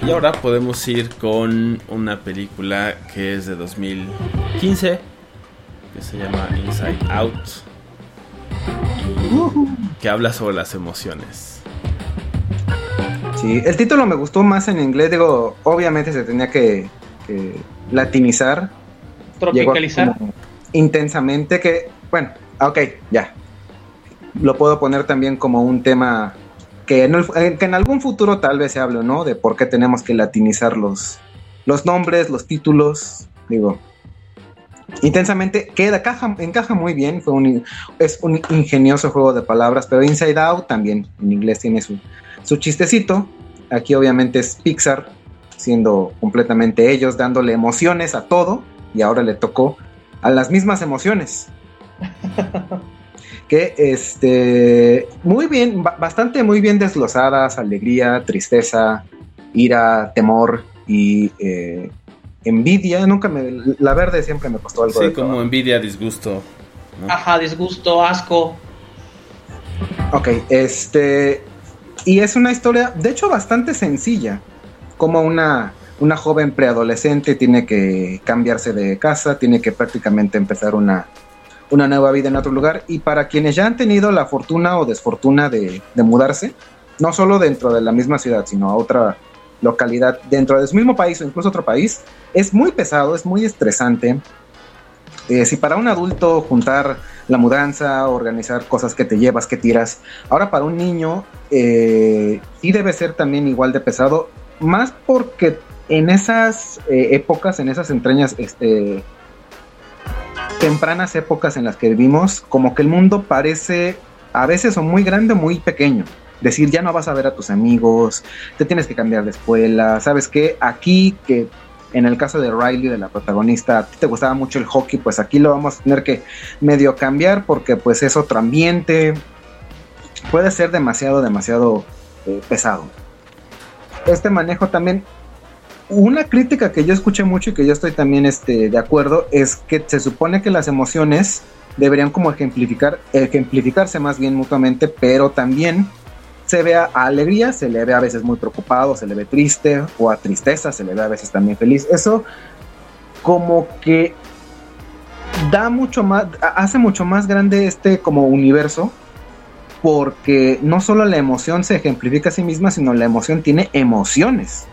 Y ahora podemos ir con una película que es de 2015, que se llama Inside Out, que habla sobre las emociones. Sí, el título me gustó más en inglés. Digo, obviamente se tenía que, que latinizar. Tropicalizar. intensamente que, bueno, ok, ya. Lo puedo poner también como un tema que en, el- eh, que en algún futuro tal vez se hable, ¿no? De por qué tenemos que latinizar los, los nombres, los títulos. Digo, intensamente queda, caja, encaja muy bien. Fue un, es un ingenioso juego de palabras, pero Inside Out también en inglés tiene su, su chistecito. Aquí obviamente es Pixar, siendo completamente ellos, dándole emociones a todo. Y ahora le tocó a las mismas emociones. (laughs) que este muy bien, bastante muy bien desglosadas, alegría, tristeza, ira, temor y eh, envidia. Nunca me, la verde siempre me costó algo. Sí, como envidia, disgusto. Ajá, disgusto, asco. Ok, este y es una historia, de hecho, bastante sencilla, como una una joven preadolescente tiene que cambiarse de casa, tiene que prácticamente empezar una, una nueva vida en otro lugar. Y para quienes ya han tenido la fortuna o desfortuna de, mudarse, no solo dentro de la misma ciudad, sino a otra localidad dentro de su mismo país o incluso otro país, es muy pesado, es muy estresante. Eh, si para un adulto juntar la mudanza, organizar cosas que te llevas, que tiras, ahora para un niño eh, sí debe ser también igual de pesado, más porque en esas eh, épocas, en esas entrañas, este, tempranas épocas en las que vivimos, como que el mundo parece a veces o muy grande o muy pequeño. Decir, ya no vas a ver a tus amigos, te tienes que cambiar de escuela, ¿sabes qué? Aquí que en el caso de Riley, de la protagonista, a ti te gustaba mucho el hockey, pues aquí lo vamos a tener que medio cambiar porque pues es otro ambiente. Puede ser demasiado, demasiado eh, pesado. Este manejo también una crítica que yo escuché mucho y que yo estoy también este, de acuerdo es que se supone que las emociones deberían como ejemplificar, ejemplificarse más bien mutuamente, pero también se ve a alegría, se le ve a veces muy preocupado, se le ve triste, o a tristeza, se le ve a veces también feliz. Eso como que da mucho más, hace mucho más grande este como universo, porque no solo la emoción se ejemplifica a sí misma, sino la emoción tiene emociones.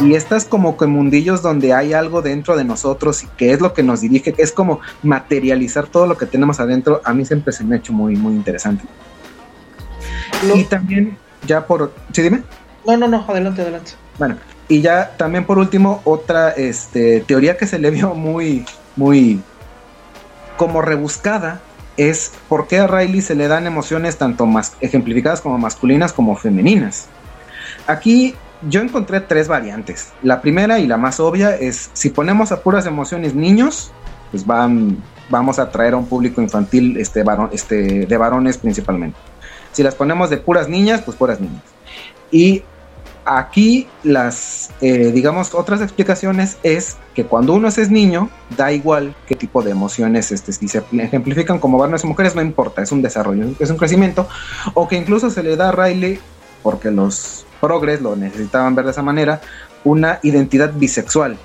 Y estas como que mundillos donde hay algo dentro de nosotros y que es lo que nos dirige, que es como materializar todo lo que tenemos adentro, a mí siempre se me ha hecho muy, muy interesante. Y también, ya por... ¿Sí dime? No, no, no, adelante, adelante. Bueno, y ya también por último, otra este, teoría que se le vio muy, muy como rebuscada es por qué a Riley se le dan emociones tanto más ejemplificadas como masculinas como femeninas. Aquí yo encontré tres variantes. La primera y la más obvia es si ponemos a puras emociones niños, pues van, vamos a atraer a un público infantil este, varón, este, de varones principalmente. Si las ponemos de puras niñas, pues puras niñas. Y aquí las, eh, digamos, otras explicaciones es que cuando uno es niño, da igual qué tipo de emociones, este, si se ejemplifican como varones o mujeres, no importa, es un desarrollo, es un crecimiento, o que incluso se le da a Riley, porque los progres lo necesitaban ver de esa manera, una identidad bisexual,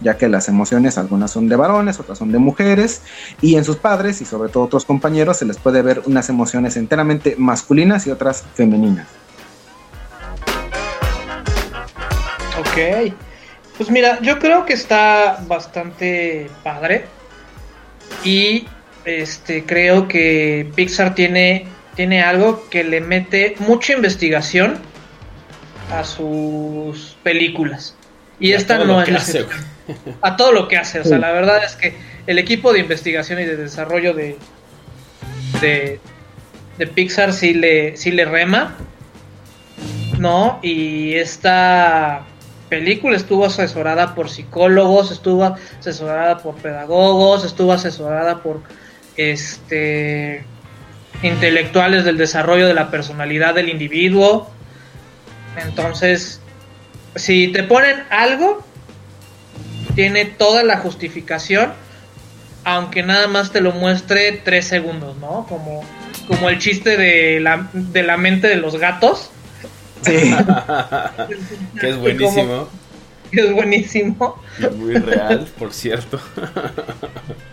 ya que las emociones algunas son de varones, otras son de mujeres, y en sus padres y sobre todo otros compañeros se les puede ver unas emociones enteramente masculinas y otras femeninas. Ok, pues mira, yo creo que está bastante padre y este creo que Pixar tiene tiene algo que le mete mucha investigación a sus películas. Y, esta no es a todo lo que hace. O sea, la verdad es que el equipo de investigación y de desarrollo de, de, Pixar sí le, sí le rema. ¿No? Y esta película estuvo asesorada por psicólogos, estuvo asesorada por pedagogos, estuvo asesorada por este intelectuales del desarrollo de la personalidad del individuo. Entonces, si te ponen algo, tiene toda la justificación, aunque nada más te lo muestre tres segundos, ¿no? Como, como el chiste de la, de la mente de los gatos. Sí. (laughs) que es buenísimo. que es buenísimo. muy real, por cierto.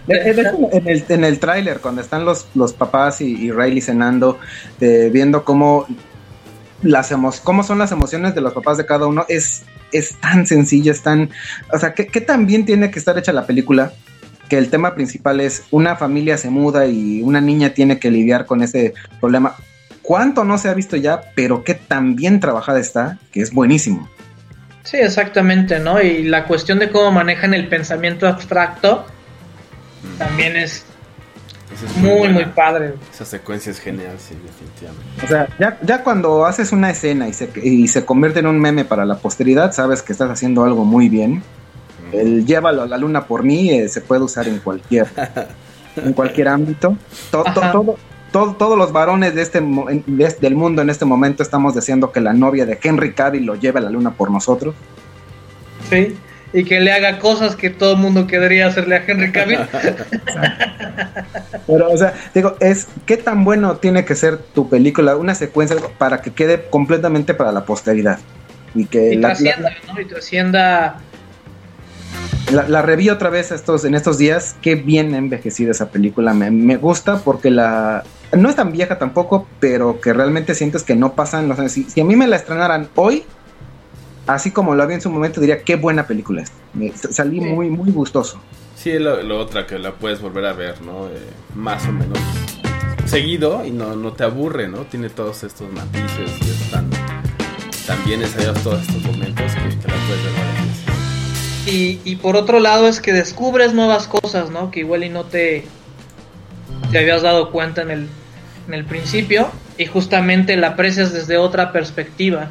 en el, en el tráiler, cuando están los, los papás y, Riley cenando, viendo cómo las cómo son las emociones de los papás de cada uno, es, es tan sencillo, es tan... O sea, ¿qué, tan bien tiene que estar hecha la película? Que el tema principal es una familia se muda y una niña tiene que lidiar con ese problema. ¿Cuánto no se ha visto ya? Pero qué tan bien trabajada está, que es buenísimo. Sí, exactamente, ¿no? Y la cuestión de cómo manejan el pensamiento abstracto también es, muy, muy, padre. Esa secuencia es genial, sí, definitivamente. O sea, ya, ya cuando haces una escena y se, y se convierte en un meme para la posteridad, sabes que estás haciendo algo muy bien. el llévalo a la luna por mí eh, se puede usar en cualquier en cualquier ámbito. To- to- Ajá. todo, todo- todos los varones de este, de este- del mundo en este momento estamos deseando que la novia de Henry Cavill lo lleve a la luna por nosotros. Sí. Y que le haga cosas que todo el mundo querría hacerle a Henry Cavill. (laughs) (laughs) Pero, o sea, digo, es qué tan bueno tiene que ser tu película, una secuencia para que quede completamente para la posteridad. Y que y la, trascienda, ¿no? Y trascienda. la- la reví otra vez estos, en estos días, qué bien ha envejecido esa película. Me, me gusta porque la... No es tan vieja tampoco, pero que realmente sientes que no pasan los años. Si, si a mí me la estrenaran hoy, así como lo vi en su momento, diría qué buena película es. Me- salí Sí. muy, muy gustoso. Sí, es lo, lo otra que la puedes volver a ver, ¿no? Eh, más o menos seguido y no, no te aburre, ¿no? Tiene todos estos matices y es tan, tan bien ensayados todos estos momentos que, que la puedes ver varias veces. Y, y por otro lado es que descubres nuevas cosas, ¿no? Que igual y no te, te habías dado cuenta en el, en el principio. Y justamente la aprecias desde otra perspectiva.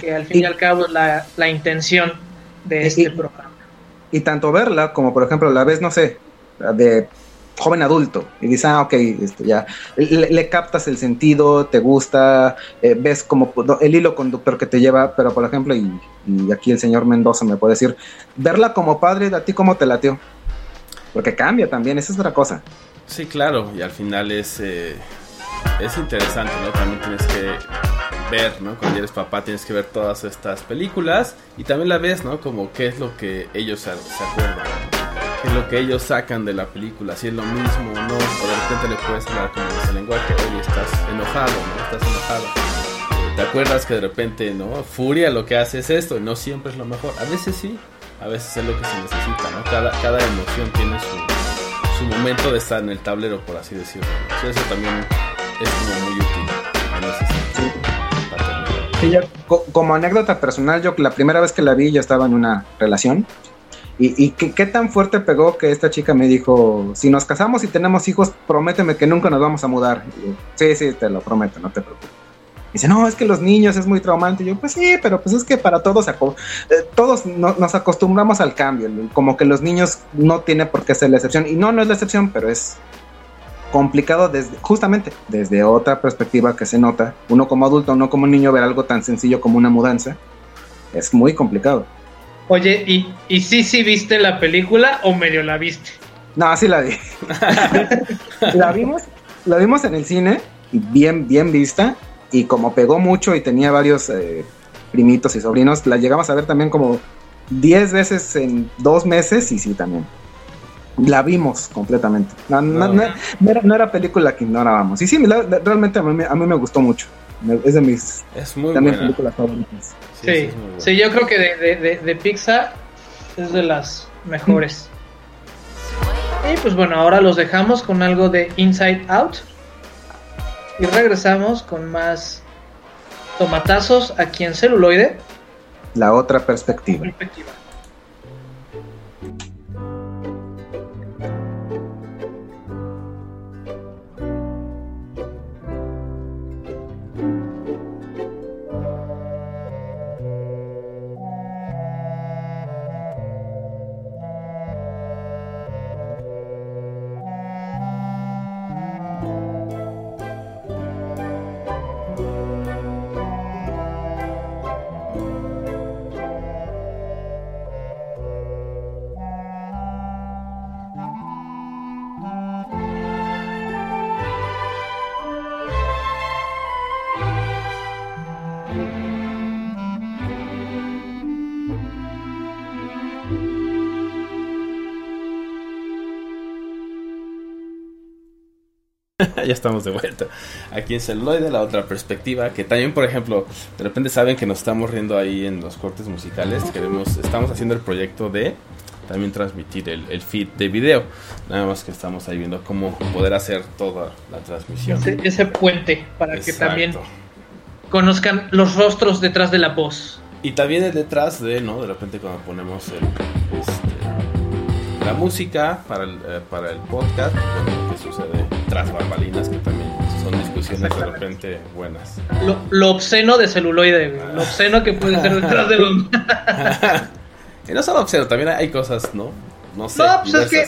Que al fin y, Y- al cabo es la, la intención de Y- este y- programa. Y tanto verla como, por ejemplo, la ves, no sé, de joven adulto y dices, ah, ok, esto ya, le, le captas el sentido, te gusta, eh, ves como el hilo conductor que te lleva, pero por ejemplo, y, y aquí el señor Mendoza me puede decir, verla como padre, ¿a ti cómo te latió? Porque cambia también, esa es otra cosa. Sí, claro, y al final es, eh, es interesante, ¿no? También tienes que ver, ¿no? Cuando eres papá tienes que ver todas estas películas y también la ves, ¿no? Como qué es lo que ellos se, se acuerdan, ¿no? qué es lo que ellos sacan de la película, si es lo mismo o no, o de repente le puedes hablar como ese lenguaje, oye, estás enojado, ¿no? Estás enojado. ¿Te acuerdas que de repente, ¿no? Furia lo que hace es esto, y no siempre es lo mejor. A veces sí, a veces es lo que se necesita, ¿no? Cada, cada emoción tiene su, su momento de estar en el tablero, por así decirlo. Sí, eso también es como muy útil para terminar. Co- como anécdota personal, yo la primera vez que la vi ya estaba en una relación. Y, y qué, qué tan fuerte pegó que esta chica me dijo, si nos casamos y tenemos hijos, prométeme que nunca nos vamos a mudar. Y yo, sí, sí, te lo prometo, no te preocupes. Dice, no, es que los niños es muy traumante. Y yo, pues sí, pero pues es que para todos, eh, todos no- nos acostumbramos al cambio. Como que los niños no tiene por qué ser la excepción. Y no, no es la excepción, pero es complicado desde, justamente desde otra perspectiva que se nota. Uno como adulto, uno como niño, ver algo tan sencillo como una mudanza. Es muy complicado. Oye, ¿y, ¿y sí, sí viste la película o medio la viste? No, así la vi. (laughs) la vimos, la vimos en el cine, y bien, bien vista, y como pegó mucho y tenía varios eh, primitos y sobrinos, la llegamos a ver también como 10 veces en dos meses, y sí, también. La vimos completamente. No, no- No. era, no era película que ignorábamos. Y sí, la- la- realmente a mí, me- a mí me gustó mucho. Me- Es de mis Es muy también buena. películas favoritas. Sí, Sí, yo creo que de, de, de, de Pixar es de las mejores. Y pues bueno, ahora los dejamos con algo de Inside Out. Y regresamos con más tomatazos aquí en celuloide. La otra perspectiva. Perspectiva. Ya estamos de vuelta. Aquí en celuloide, la otra perspectiva, que también, por ejemplo, de repente saben que nos estamos riendo ahí en los cortes musicales. Queremos, estamos haciendo el proyecto de también transmitir el, el feed de video. Nada más que estamos ahí viendo cómo poder hacer toda la transmisión. Ese, ese puente para que Exacto. también conozcan los rostros detrás de la voz. Y también el detrás de, ¿no? De repente cuando ponemos el, este, la música para el, eh, para el podcast, bueno, que sucede tras bambalinas, que también son discusiones de repente buenas. Lo, lo obsceno de celuloide, lo obsceno que puede ser detrás de los... (laughs) Y no solo obsceno, también hay cosas, ¿no? No sé. No, pues es que,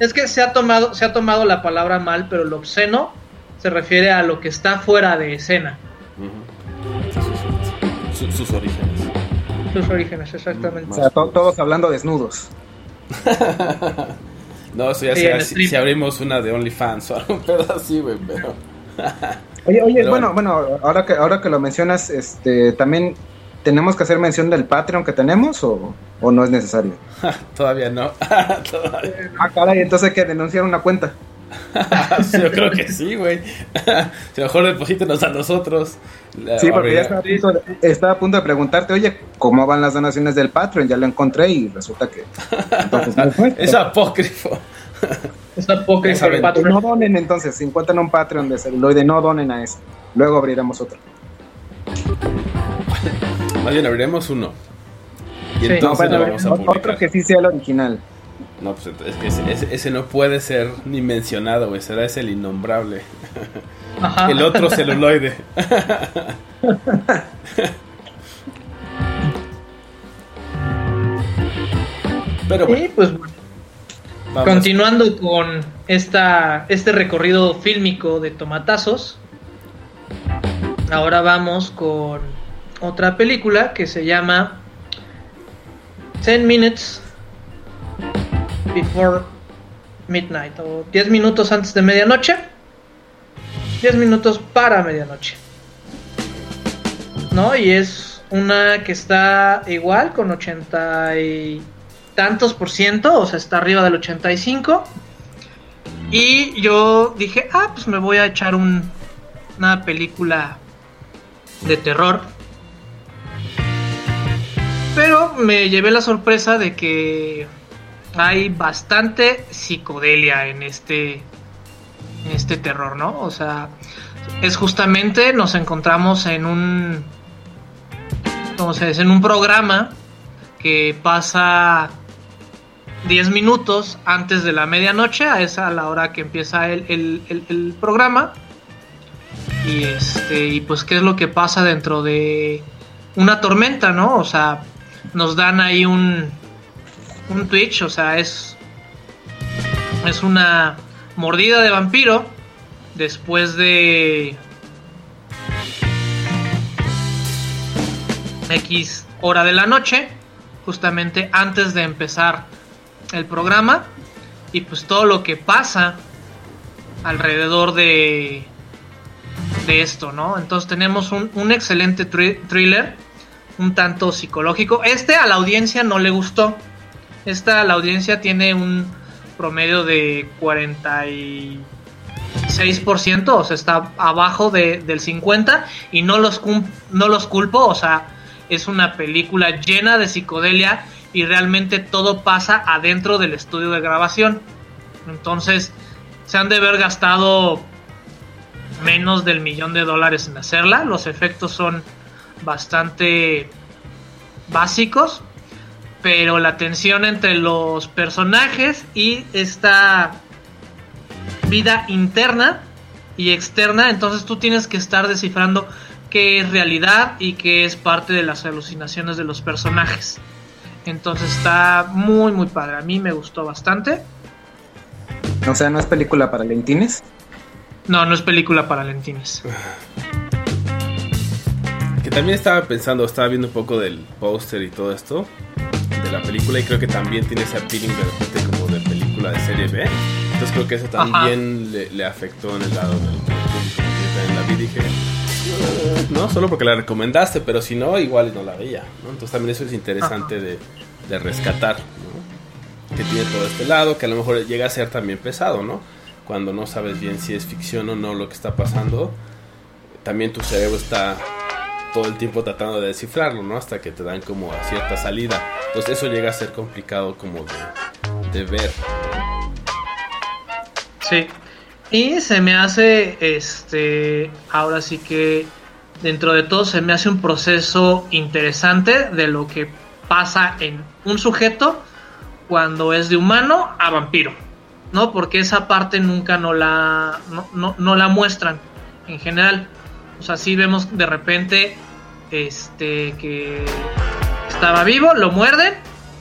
es que se ha tomado, se ha tomado la palabra mal, pero lo obsceno se refiere a lo que está fuera de escena. Sus- sus orígenes. Sus orígenes, exactamente. O sea, to- todos hablando desnudos. (laughs) No, eso ya Sí, será si, abrimos una de OnlyFans o algo (laughs) pero así, güey, pero... Oye, oye, Pero bueno, bueno, ahora que ahora que lo mencionas, este, también tenemos que hacer mención del Patreon que tenemos o, o no es necesario. (laughs) Todavía no. (laughs) Todavía. Ah, caray, entonces hay que denunciar una cuenta. (laughs) Yo creo que sí, güey. (laughs) Si mejor deposítenos a nosotros. Sí, porque ya estaba a, punto de, estaba a punto de preguntarte, oye, ¿cómo van las donaciones del Patreon? Ya lo encontré y resulta que... Entonces. (laughs) Es apócrifo. Es apócrifo el. Patreon. no donen entonces, si encuentran un Patreon de celuloide, no donen a ese. Luego abriremos otro. Más bien abriremos uno. Y Sí. entonces No, lo bueno, vamos a otro que sí sea el original. No, pues ese, ese- ese no puede ser ni mencionado, güey. Será ese el innombrable. Ajá. El otro celuloide. Pero bueno, pues vamos. continuando con esta, este recorrido fílmico de tomatazos, ahora vamos con otra película que se llama 10 Minutes Before Midnight o 10 minutos antes de medianoche. 10 minutos para medianoche. ¿No? Y es una que está igual con 80 y tantos por ciento, o sea, está arriba del 85. Y yo dije, ah, pues me voy a echar un, una película de terror. Pero me llevé la sorpresa de que hay bastante psicodelia en este en este terror, ¿no? O sea, es justamente nos encontramos en un ¿cómo se dice? en un programa que pasa 10 minutos antes de la medianoche, a esa a la hora que empieza el, el- el- el programa. Y este, y pues qué es lo que pasa dentro de una tormenta, ¿no? O sea, nos dan ahí un un Twitch, o sea, es es una mordida de vampiro después de X hora de la noche, justamente antes de empezar el programa y pues todo lo que pasa alrededor de de esto, ¿no? Entonces tenemos un, un excelente thri- thriller, un tanto psicológico. Este a la audiencia no le gustó. Esta la audiencia tiene un promedio de 46%, o sea, está abajo de- del 50% y no los, no los culpo, o sea, es una película llena de psicodelia y realmente todo pasa adentro del estudio de grabación. Entonces, se han de haber gastado menos del millón de dólares en hacerla. Los efectos son bastante básicos, pero la tensión entre los personajes y esta vida interna y externa, entonces tú tienes que estar descifrando qué es realidad y qué es parte de las alucinaciones de los personajes. Entonces está muy muy padre, a mí me gustó bastante. O sea, no es película para lentines. No, no es película para lentines. Que también estaba pensando, estaba viendo un poco del póster y todo esto de la película y creo que también tiene ese feeling de repente como de película de serie B. Entonces creo que eso también le, le afectó en el lado del, público. La vi dije, no, solo porque la recomendaste, pero si no, igual no la veía. ¿no? Entonces también eso es interesante de, de rescatar, ¿no? que tiene todo este lado, que a lo mejor llega a ser también pesado, ¿no? Cuando no sabes bien si es ficción o no lo que está pasando, también tu cerebro está todo el tiempo tratando de descifrarlo, ¿no? Hasta que te dan como cierta salida. Entonces eso llega a ser complicado como de, de ver. Sí. Y se me hace, este, ahora sí que dentro de todo se me hace un proceso interesante de lo que pasa en un sujeto cuando es de humano a vampiro, ¿no? Porque esa parte nunca no la, no, no- no la muestran en general. O sea, sí vemos de repente, este, que estaba vivo, lo muerden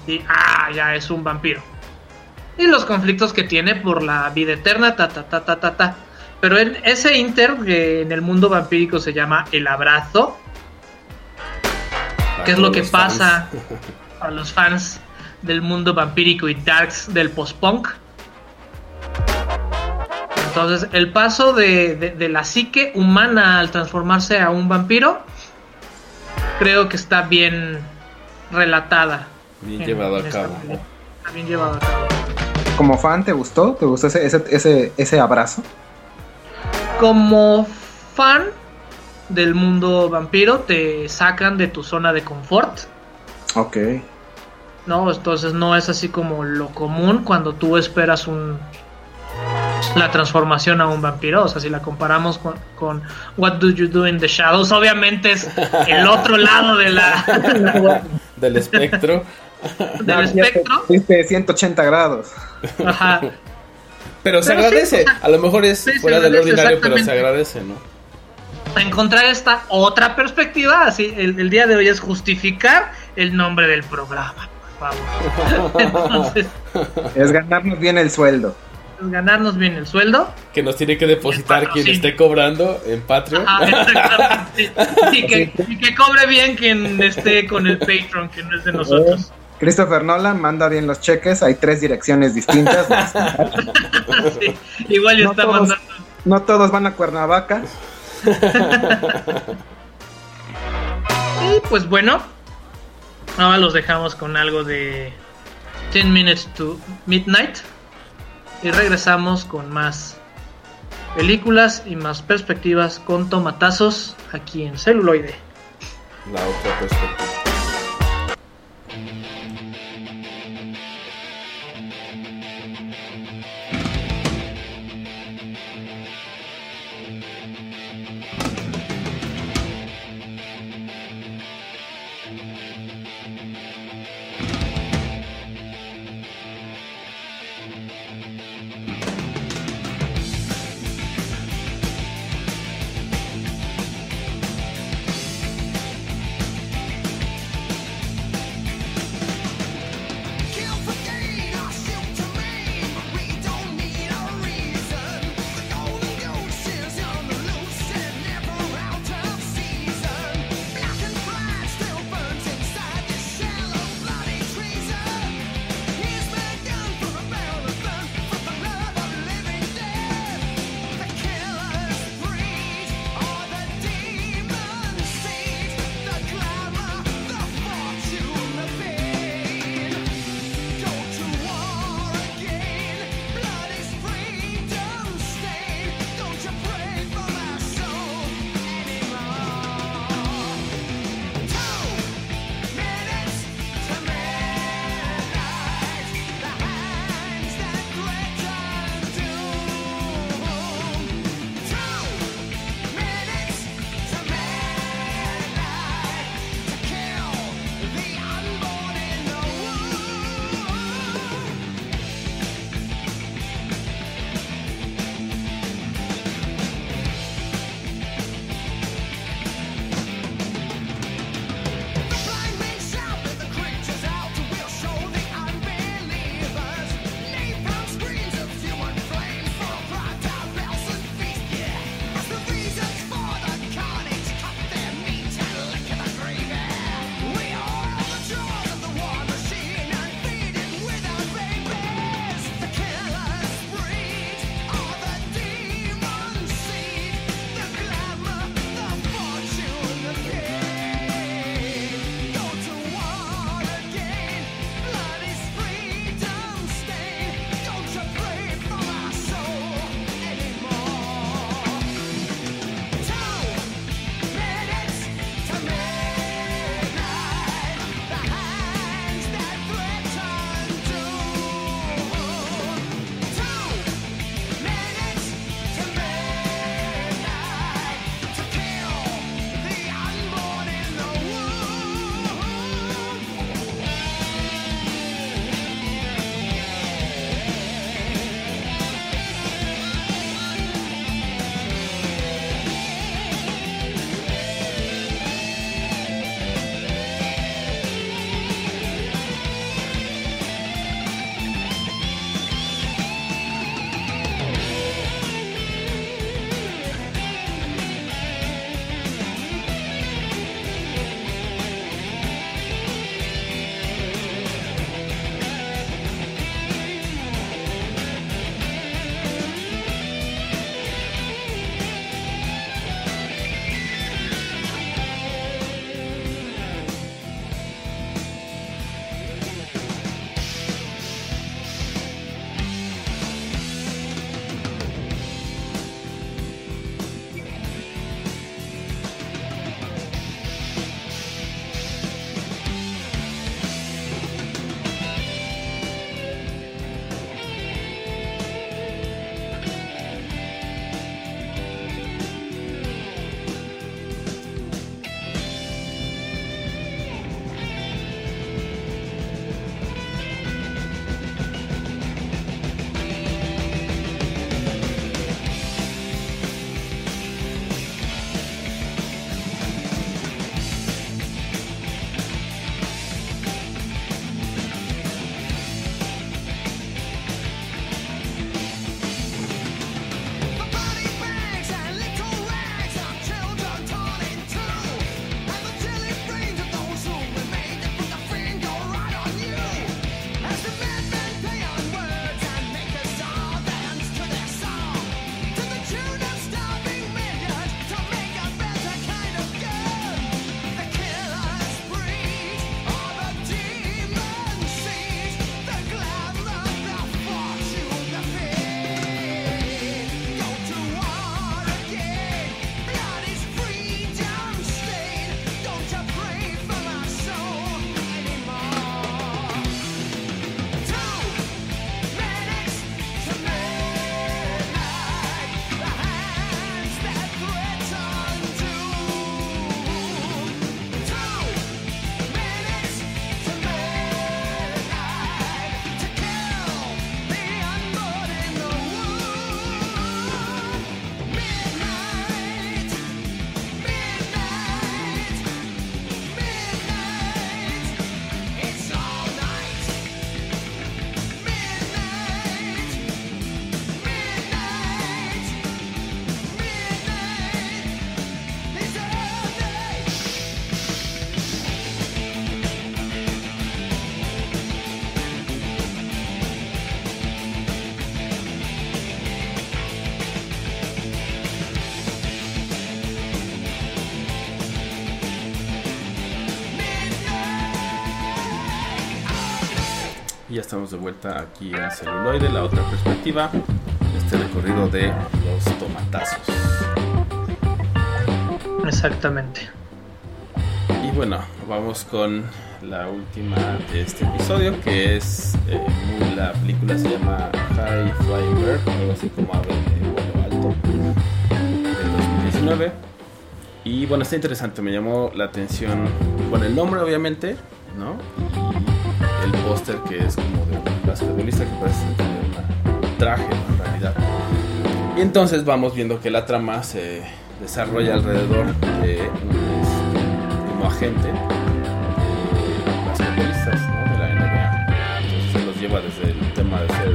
y ah, ya es un vampiro. Y los conflictos que tiene por la vida eterna, ta ta ta ta ta ta. Pero en ese inter que en el mundo vampírico se llama el abrazo, que es lo que pasa fans. (laughs) a los fans del mundo vampírico y darks del post-punk. Entonces, el paso de, de- de la psique humana al transformarse a un vampiro, creo que está bien relatada. Bien en- llevado en a cabo. película. Está bien llevado a cabo. Como fan, ¿te gustó? ¿Te gustó ese, ese, ese, ese abrazo? Como fan del mundo vampiro, te sacan de tu zona de confort. Ok. ¿no? Entonces no es así como lo común cuando tú esperas un la transformación a un vampiro, o sea, si la comparamos con, con What Do You Do in the Shadows, obviamente es el otro lado de la (laughs) Del espectro. (laughs) del espectro. te- Viste 180 grados. Ajá. Pero se Pero sí, agradece. o sea, a lo mejor es sí, fuera del ordinario, pero se agradece, ¿no? Encontrar esta otra perspectiva, así el, el día de hoy es justificar el nombre del programa, por favor. (laughs) Entonces, Es ganarnos bien el sueldo. Ganarnos bien el sueldo. Que nos tiene que depositar quien esté cobrando en Patreon. Ajá, exactamente. Y que, y que cobre bien quien esté con el Patreon, que no es de nosotros. Christopher Nolan manda bien los cheques. Hay tres direcciones distintas. (laughs) Sí, igual ya No está todos. mandando. no todos van a Cuernavaca. (laughs) Y pues bueno, ahora los dejamos con algo de 10 Minutes to Midnight. Y regresamos con más películas y más perspectivas con tomatazos aquí en celuloide. La otra perspectiva. Estamos de vuelta aquí en celuloide, la otra perspectiva, este recorrido de los tomatazos. Exactamente. Y bueno, vamos con la última de este episodio, que es eh, la película se llama High Flying Bird, algo así como ave de vuelo alto, del 2019. Y bueno, está interesante, me llamó la atención, bueno, el nombre obviamente, ¿no? El póster que es como de un basquetbolista que parece tener un traje en realidad. Y entonces vamos viendo que la trama se desarrolla alrededor de un este, como agente de basquetbolistas ¿no? de la NBA. Entonces se los lleva desde el tema de ser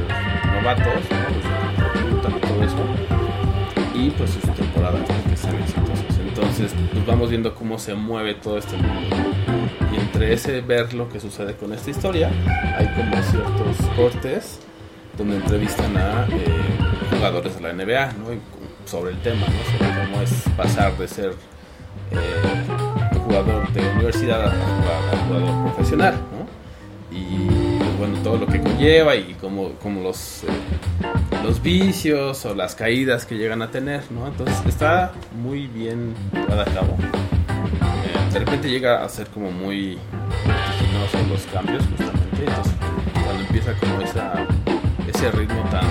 novatos, ¿no? todo eso, y pues sus temporadas que sean exitosos. Entonces pues vamos viendo cómo se mueve todo este mundo. Entre ese ver lo que sucede con esta historia, hay como ciertos cortes donde entrevistan a eh, jugadores de la NBA, ¿no? Y sobre el tema, ¿no? Sobre cómo es pasar de ser eh, jugador de universidad a a jugador profesional, ¿no? Y bueno, todo lo que conlleva y como, como los, eh, los vicios o las caídas que llegan a tener, ¿no? Entonces está muy bien llevada a cabo. De repente llega a ser como muy vertiginoso los cambios, justamente. Entonces, cuando empieza como esa, ese ritmo tan,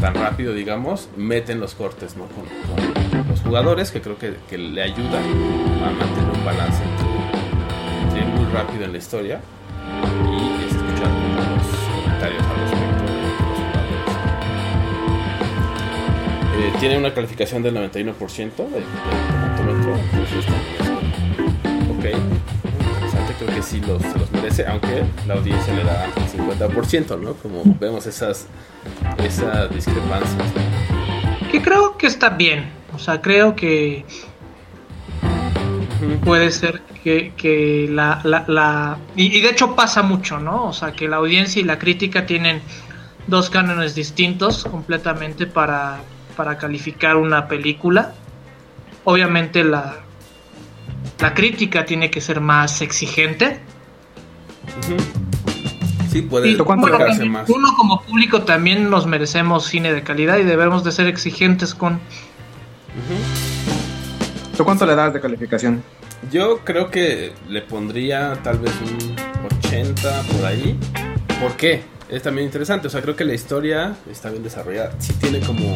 tan rápido, digamos, meten los cortes, ¿no? Con, los jugadores, que creo que, que le ayudan a mantener un balance entre, muy rápido en la historia y escuchar como los comentarios al respecto de los jugadores. Eh, tiene una calificación del 91% de, de tomatómetro, ok, interesante, creo que sí los, los merece, aunque la audiencia le da el 50%, ¿no? Como vemos esas, esas discrepancias. Que creo que está bien. O sea, creo que puede ser que, que la... la, la- y, y de hecho pasa mucho, ¿no? O sea, que la audiencia y la crítica tienen dos cánones distintos completamente para, para calificar una película. Obviamente la, la crítica tiene que ser más exigente. Sí, puede más. uno como público también nos merecemos cine de calidad y debemos de ser exigentes con... ¿Tú cuánto le das de calificación? Yo creo que le pondría tal vez un 80 por ahí. ¿Por qué? Es también interesante. O sea, creo que la historia está bien desarrollada. Sí tiene como...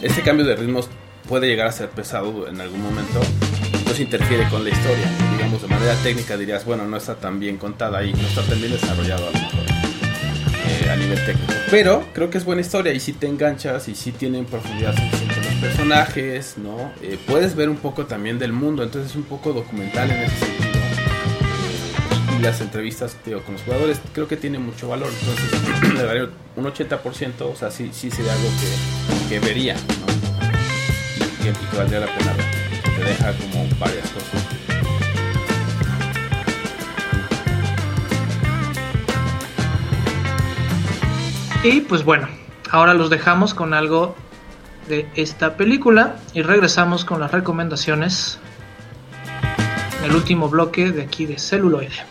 Este cambio de ritmos puede llegar a ser pesado en algún momento. Entonces interfiere con la historia. Digamos, de manera técnica dirías, bueno, no está tan bien contada ahí. No está tan bien desarrollado a lo mejor. eh, a nivel técnico. Pero creo que es buena historia y si te enganchas y si tienen profundidad suficiente los personajes, ¿no? Eh, puedes ver un poco también del mundo, entonces es un poco documental en ese sentido. Eh, y las entrevistas digo, con los jugadores creo que tiene mucho valor, entonces (clears throat) le daría un 80%, o sea, sí, sí sería algo que, que vería, ¿no? Y que, y que valdría la pena ver. Deja como varias cosas. Y pues bueno, ahora los dejamos con algo de esta película y regresamos con las recomendaciones en el último bloque de aquí de celuloide.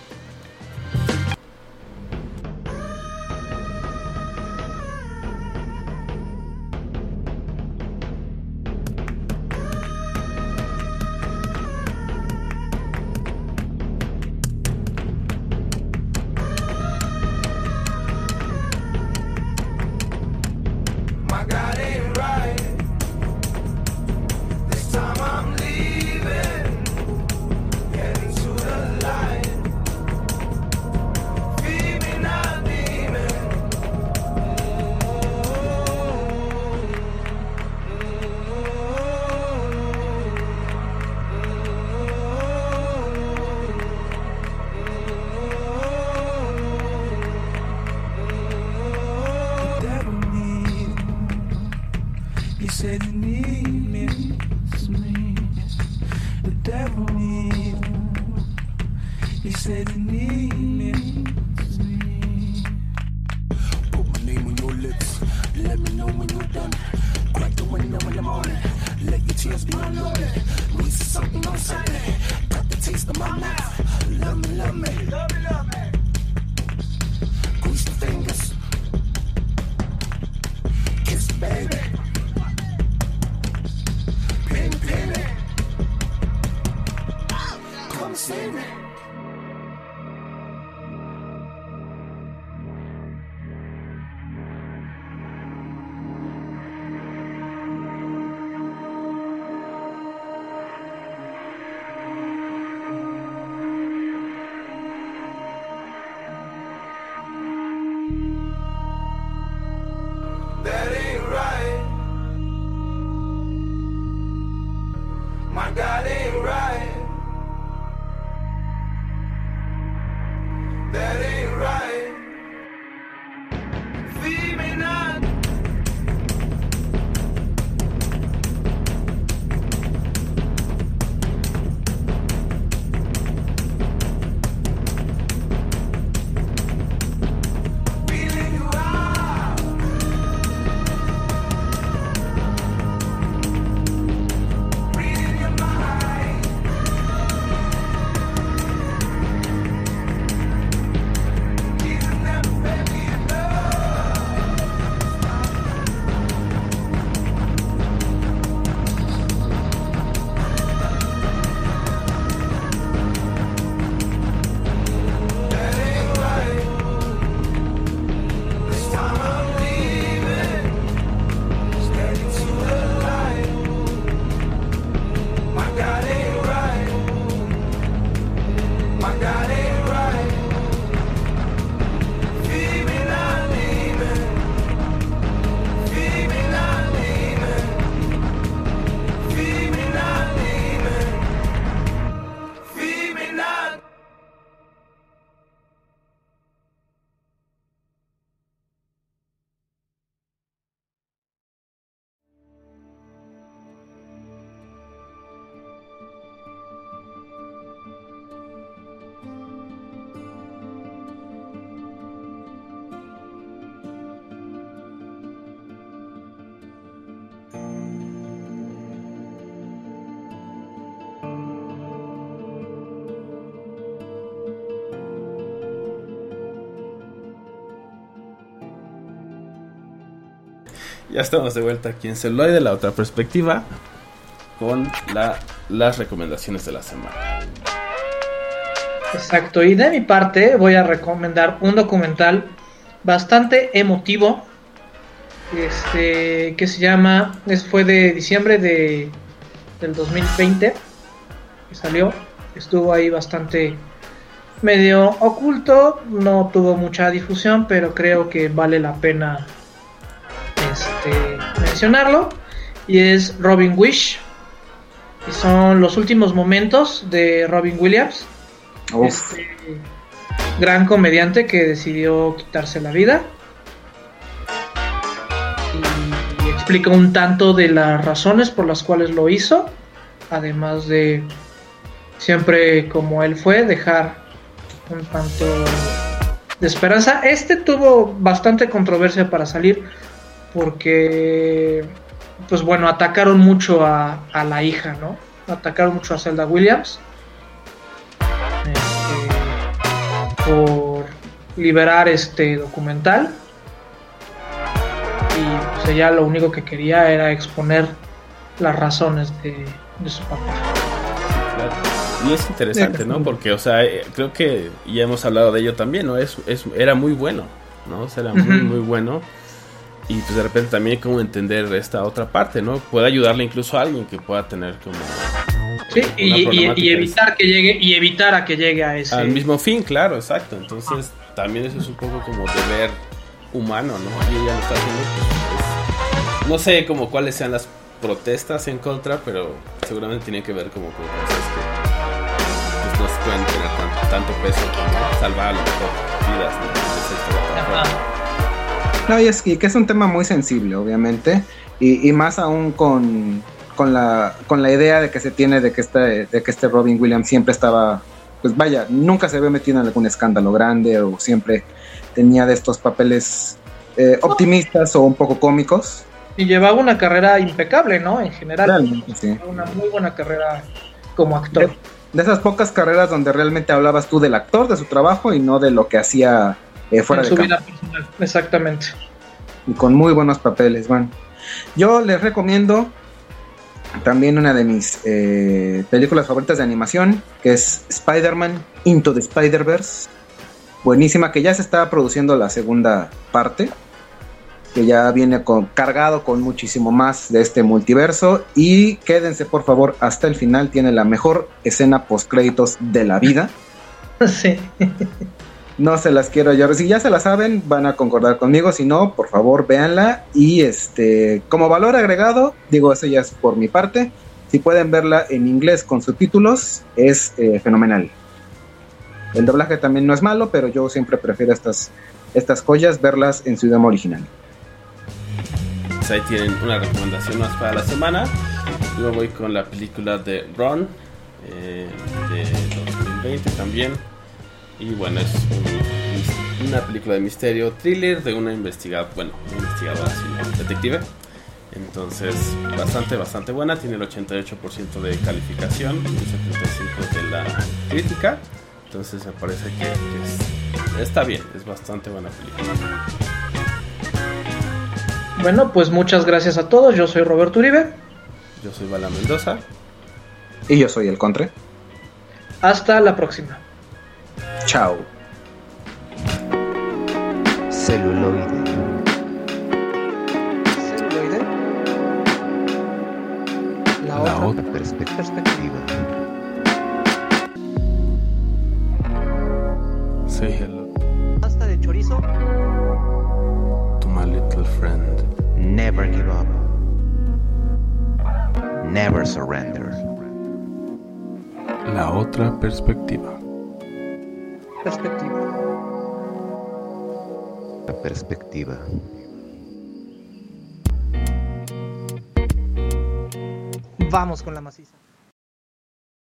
Ya estamos de vuelta aquí en Celuloide, la otra perspectiva, con la, las recomendaciones de la semana. Exacto, y de mi parte voy a recomendar un documental bastante emotivo, este, que se llama, es, fue de diciembre de, del 2020, que salió, estuvo ahí bastante medio oculto, no tuvo mucha difusión, pero creo que vale la pena mencionarlo, y es Robin Wish, y son los últimos momentos de Robin Williams. Este gran comediante que decidió quitarse la vida. Y, y explica un tanto de las razones por las cuales lo hizo, además de siempre como él fue, dejar un tanto de esperanza. Este tuvo bastante controversia para salir porque, pues bueno, atacaron mucho a, a la hija, ¿no? Atacaron mucho a Zelda Williams este, por liberar este documental y pues ella lo único que quería era exponer las razones de, de su papá. Y es interesante, ¿no? Porque, o sea, eh, creo que ya hemos hablado de ello también, ¿no? Es, es, era muy bueno, ¿no? O sea, era muy, muy bueno. Y pues de repente también como entender esta otra parte, ¿no? Puede ayudarle incluso a alguien que pueda tener como Sí, Una y, y- y evitar que llegue y evitar a que llegue a ese al mismo fin, claro, exacto. Entonces también eso es un poco como deber humano, ¿no? Y ella lo está haciendo, pues, pues, no sé como cuáles sean las protestas en contra, pero seguramente tiene que ver como con cosas que pues, no pueden tener tan- tanto peso como salvar a lo mejor vidas, ¿no? Entonces, No, y es que, que es un tema muy sensible, obviamente, y, y más aún con, con, la, con la idea de que se tiene de que, este, de que este Robin Williams siempre estaba, pues vaya, nunca se había metido en algún escándalo grande o siempre tenía de estos papeles eh, optimistas o un poco cómicos. Y llevaba una carrera impecable, ¿no? En general. Realmente, sí. Una muy buena carrera como actor. De esas pocas carreras donde realmente hablabas tú del actor, de su trabajo y no de lo que hacía eh, fuera en de su vida personal. Exactamente. y con muy buenos papeles, van. Yo les recomiendo también una de mis eh, películas favoritas de animación, que es Spider-Man Into the Spider-Verse. Buenísima, que ya se está produciendo la segunda parte, que ya viene con, cargado con muchísimo más de este multiverso. Y quédense por favor hasta el final, tiene la mejor escena post créditos de la vida. (laughs) sí. No se las quiero yo. Si ya se la saben, van a concordar conmigo. Si no, por favor, véanla. Y este, como valor agregado, digo, eso ya es por mi parte. Si pueden verla en inglés con subtítulos, es eh, fenomenal. El doblaje también no es malo, pero yo siempre prefiero estas, estas joyas verlas en su idioma original. Pues ahí tienen una recomendación más para la semana. Yo voy con la película de Ron, eh, de 2020 también. Y bueno, es un- una película de misterio thriller de una investigadora, bueno, una investigadora, sino detective. Entonces, bastante, bastante buena. Tiene el 88% de calificación, el 75% de la crítica. Entonces, me parece que, que es- está bien, es bastante buena película. Bueno, pues muchas gracias a todos. Yo soy Roberto Uribe. Yo soy Bala Mendoza. Y yo soy el Contre. Hasta la próxima. Chao. celuloide, Celuloide. La, la otra, otra perspectiva. Say hello pasta de chorizo. to my little friend. Never give up. Never surrender. La otra perspectiva. Perspectiva. La perspectiva. Vamos con la maciza.